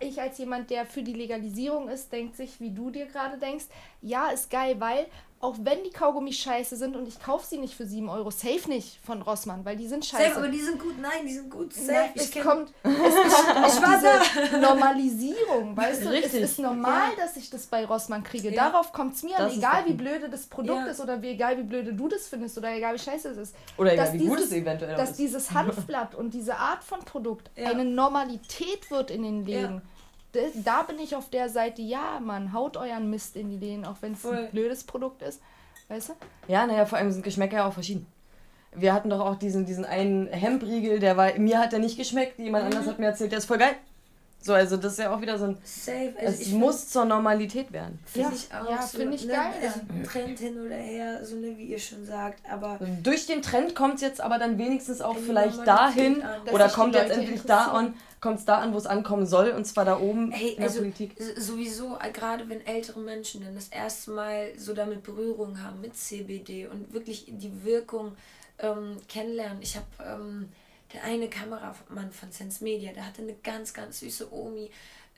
Speaker 2: Ich als jemand, der für die Legalisierung ist, denkt sich, wie du dir gerade denkst, ja, ist geil, weil auch wenn die Kaugummis scheiße sind und ich kaufe sie nicht für 7 Euro, safe nicht von Rossmann, weil die sind scheiße.
Speaker 3: Safe, aber die sind gut, nein, die sind gut. Safe.
Speaker 2: Nein,
Speaker 3: ich
Speaker 2: es kommt, es auch
Speaker 3: war
Speaker 2: diese Normalisierung, weißt du,
Speaker 1: Richtig.
Speaker 2: es ist normal,
Speaker 3: Ja.
Speaker 2: dass ich das bei Rossmann kriege.
Speaker 3: Ja.
Speaker 2: Darauf kommt es mir an,
Speaker 1: Das
Speaker 2: egal wie blöde das Produkt
Speaker 3: Ja.
Speaker 2: ist oder wie egal wie blöde du das findest oder egal wie scheiße es ist.
Speaker 1: Oder egal,
Speaker 2: dass
Speaker 1: wie gut
Speaker 2: dieses-
Speaker 1: es eventuell
Speaker 2: Dass
Speaker 1: ist.
Speaker 2: dieses Hanfblatt und diese Art von Produkt
Speaker 3: Ja.
Speaker 2: eine Normalität wird in den Läden. Da- Da bin ich auf der Seite, ja, Mann, haut euren Mist in die Läden, auch wenn es ein blödes Produkt ist. Weißt du?
Speaker 1: Ja, naja, vor allem sind Geschmäcker ja auch verschieden. Wir hatten doch auch diesen, diesen einen Hembriegel, der war, mir hat der nicht geschmeckt, jemand anders hat mir erzählt, der ist voll geil. So, also das ist ja auch wieder so ein,
Speaker 3: Safe. Also
Speaker 1: es
Speaker 3: ich
Speaker 1: muss zur Normalität werden.
Speaker 3: Finde
Speaker 2: Ja.
Speaker 3: ich auch
Speaker 2: Ja,
Speaker 3: so,
Speaker 2: finde ich
Speaker 3: ne,
Speaker 2: geil
Speaker 3: Also Trend hin oder her, so ne, wie ihr schon sagt, aber
Speaker 1: Durch den Trend kommt es jetzt aber dann wenigstens auch vielleicht dahin
Speaker 3: an.
Speaker 1: Oder kommt jetzt endlich da an, kommt es da an, wo es ankommen soll, und zwar da oben
Speaker 3: Hey,
Speaker 1: in der
Speaker 3: also
Speaker 1: Politik.
Speaker 3: sowieso, äh, gerade wenn ältere Menschen dann das erste Mal so damit Berührung haben mit CBD und wirklich die Wirkung ähm, kennenlernen. Ich habe ähm, der eine Kameramann von Sense Media, der hatte eine ganz, ganz süße Omi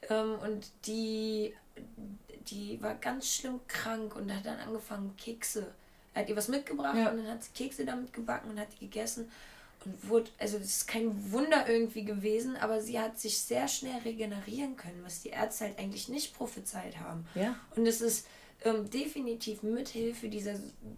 Speaker 3: ähm, und die, die war ganz schlimm krank und hat dann angefangen, Kekse. Er hat ihr was mitgebracht
Speaker 1: Ja.
Speaker 3: und dann hat sie Kekse damit gebacken und hat die gegessen und wurde, also das ist kein Wunder irgendwie gewesen, aber sie hat sich sehr schnell regenerieren können, was die Ärzte halt eigentlich nicht prophezeit haben.
Speaker 1: Ja.
Speaker 3: Und es ist ähm, definitiv mithilfe dieser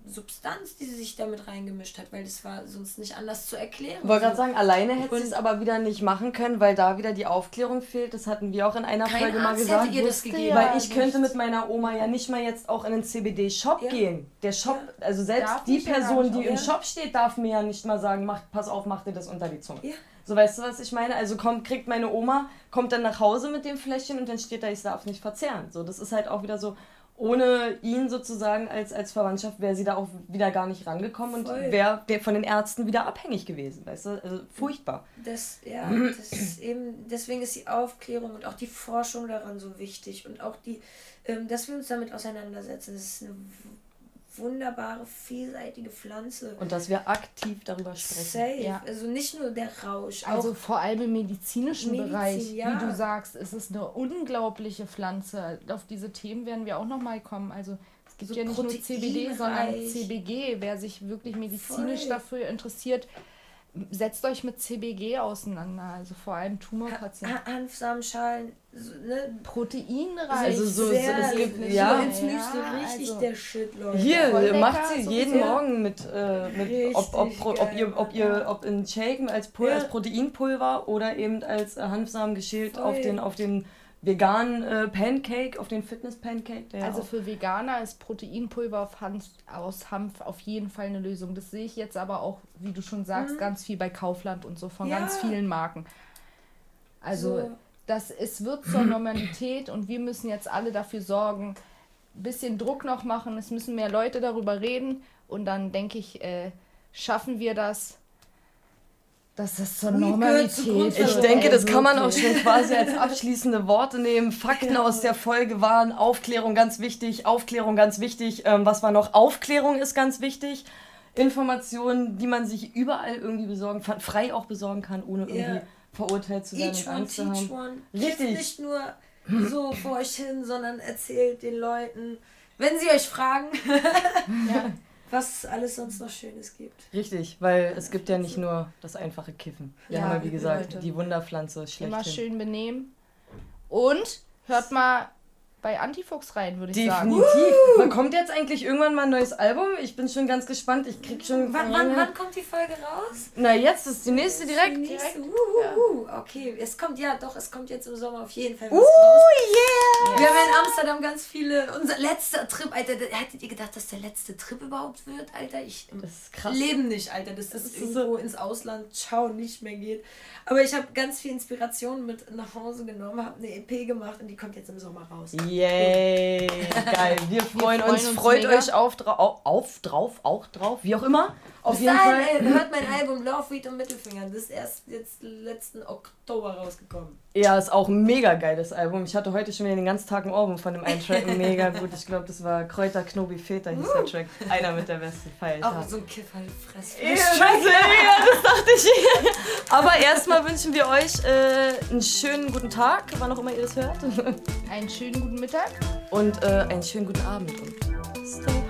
Speaker 3: Substanz, die sie sich damit reingemischt hat, weil das war sonst nicht anders zu erklären.
Speaker 1: Ich wollte gerade sagen, alleine hätte sie es aber wieder nicht machen können, weil da wieder die Aufklärung fehlt. Das hatten wir auch in einer
Speaker 3: Kein
Speaker 1: Folge mal
Speaker 3: Arzt
Speaker 1: gesagt.
Speaker 3: hätte ihr das gegeben.
Speaker 2: ja.
Speaker 1: Weil ich könnte mit meiner Oma ja nicht mal jetzt auch in einen CBD-Shop
Speaker 3: Ja.
Speaker 1: gehen. Der Shop, also selbst
Speaker 2: Darf
Speaker 1: die
Speaker 2: ja
Speaker 1: Person, die im
Speaker 3: ja.
Speaker 1: Shop steht, darf mir ja nicht mal sagen, mach, pass auf, mach dir das unter die Zunge.
Speaker 3: Ja.
Speaker 1: So, weißt du, was ich meine? Also kommt, kriegt meine Oma, kommt dann nach Hause mit dem Fläschchen und dann steht da, ich darf nicht verzehren. So, das ist halt auch wieder so, ohne ihn sozusagen als, als Verwandtschaft wäre sie da auch wieder gar nicht rangekommen und
Speaker 3: Voll.
Speaker 1: wäre der- von den Ärzten wieder abhängig gewesen, weißt du? Also furchtbar.
Speaker 3: Das, ja, das ist eben, deswegen ist die Aufklärung und auch die Forschung daran so wichtig und auch die, ähm, dass wir uns damit auseinandersetzen. Das ist eine wunderbare, vielseitige Pflanze.
Speaker 1: Und dass wir aktiv darüber sprechen.
Speaker 3: Safe.
Speaker 2: Ja.
Speaker 3: Also nicht nur der Rausch.
Speaker 2: Also vor allem im medizinischen
Speaker 3: Medizin,
Speaker 2: Bereich,
Speaker 3: ja.
Speaker 2: wie du sagst, ist es eine unglaubliche Pflanze. Auf diese Themen werden wir auch nochmal kommen. Also es gibt
Speaker 3: So
Speaker 2: ja nicht nur CBD, sondern. CBG. Wer sich wirklich medizinisch
Speaker 3: Voll.
Speaker 2: dafür interessiert, setzt euch mit CBG auseinander. Also vor allem Tumorpatienten.
Speaker 3: Ha- Hanfsamenschalen, so, ne?
Speaker 2: Proteinreich.
Speaker 1: Also so-
Speaker 3: Sehr
Speaker 1: es gibt- ja.
Speaker 3: so ins Müsli,
Speaker 2: Ja,
Speaker 3: richtig
Speaker 2: also-
Speaker 3: der Shit, Leute.
Speaker 1: Hier
Speaker 2: Voll lecker,
Speaker 1: macht sie
Speaker 2: so
Speaker 1: jeden
Speaker 3: sehr.
Speaker 1: Morgen mit, äh, mit ob, ob, ob, ihr, ob, ihr, ob in Shake als, Pul
Speaker 3: Ja.
Speaker 1: als Proteinpulver oder eben als äh, Hanfsamen geschält
Speaker 3: Voll.
Speaker 1: auf den, auf den veganen äh, Pancake, auf den Fitness-Pancake.
Speaker 2: Also für Veganer ist Proteinpulver auf Hanf, aus Hanf auf jeden Fall eine Lösung. Das sehe ich jetzt aber auch, wie du schon sagst, ganz viel bei Kaufland und so von
Speaker 3: Mhm. Ja.
Speaker 2: ganz vielen Marken. Also
Speaker 3: So.
Speaker 2: das, es wird zur Normalität und wir müssen jetzt alle dafür sorgen, ein bisschen Druck noch machen, es müssen mehr Leute darüber reden und dann denke ich, äh, schaffen wir das, dass es zur Normalität
Speaker 1: Ich
Speaker 2: wird.
Speaker 1: denke, das kann man auch schon quasi als abschließende Worte nehmen. Fakten
Speaker 3: Ja.
Speaker 1: aus der Folge waren Aufklärung ganz wichtig, Aufklärung ganz wichtig. Ähm, was war noch? Aufklärung ist ganz wichtig. Informationen, die man sich überall irgendwie besorgen kann, frei auch besorgen kann, ohne irgendwie
Speaker 3: Ja.
Speaker 1: verurteilt zu werden
Speaker 3: Each
Speaker 1: und
Speaker 3: one,
Speaker 1: Angst zu
Speaker 3: teach
Speaker 1: haben.
Speaker 3: one.
Speaker 1: Richtig.
Speaker 3: Nicht nur so vor euch hin, sondern erzählt den Leuten, wenn sie euch fragen,
Speaker 2: Ja.
Speaker 3: Was es alles sonst noch Schönes gibt.
Speaker 1: Richtig, weil es gibt ja nicht nur das einfache Kiffen. Wir
Speaker 2: Ja,
Speaker 1: haben ja, wie gesagt,
Speaker 2: Leute.
Speaker 1: die Wunderpflanze schlechthin.
Speaker 2: Immer schön benehmen. Und hört mal bei Antifuchs rein, würde ich sagen.
Speaker 1: Definitiv. Wann kommt jetzt eigentlich irgendwann mal ein neues Album? Ich bin schon ganz gespannt. Ich krieg schon.
Speaker 3: Wann, wann, wann kommt die Folge raus?
Speaker 1: Na, jetzt ist die nächste direkt.
Speaker 3: Die nächste.
Speaker 2: direkt,
Speaker 3: Uhuhu. Okay, es kommt ja doch, es kommt jetzt im Sommer auf jeden Fall was
Speaker 1: Uh,
Speaker 3: raus.
Speaker 1: yeah!
Speaker 3: Wir haben in Amsterdam ganz viele. Unser letzter Trip, Alter. Hättet ihr gedacht, dass der letzte Trip überhaupt wird, Alter? Ich im
Speaker 1: Das ist krass.
Speaker 3: Leben nicht, Alter. Dass das,
Speaker 1: Das ist
Speaker 3: irgendwo ins Ausland, ciao, nicht mehr geht. Aber ich habe ganz viel Inspiration mit nach Hause genommen, habe eine EP gemacht und die kommt jetzt im Sommer raus.
Speaker 1: Yay! Geil. Wir freuen,
Speaker 2: freuen
Speaker 1: uns.
Speaker 2: uns
Speaker 1: Freut
Speaker 2: mega.
Speaker 1: euch auf, auf, auf, drauf, auch drauf. Wie auch immer. Auf
Speaker 3: Bis
Speaker 1: jeden
Speaker 3: dahin,
Speaker 1: Fall.
Speaker 3: ey, hört mein Album Love, Weed und Mittelfinger. Das ist erst jetzt letzten Oktober rausgekommen.
Speaker 1: Ja, ist auch ein mega geiles Album. Ich hatte heute schon wieder den ganzen Tag ein Ohrwurm von dem einen Track. Mega gut. Ich glaube, das war Kräuter, Knobi, Feta hieß der Track. Einer mit der besten Feier.
Speaker 3: Auch so ein Kiffer, Fress.
Speaker 1: Ja, das, ja, das dachte ich. Aber erstmal wünschen wir euch äh, einen schönen guten Tag, wann auch immer ihr das hört.
Speaker 2: Einen schönen guten Mittag.
Speaker 1: Und äh, einen schönen guten Abend. Und stay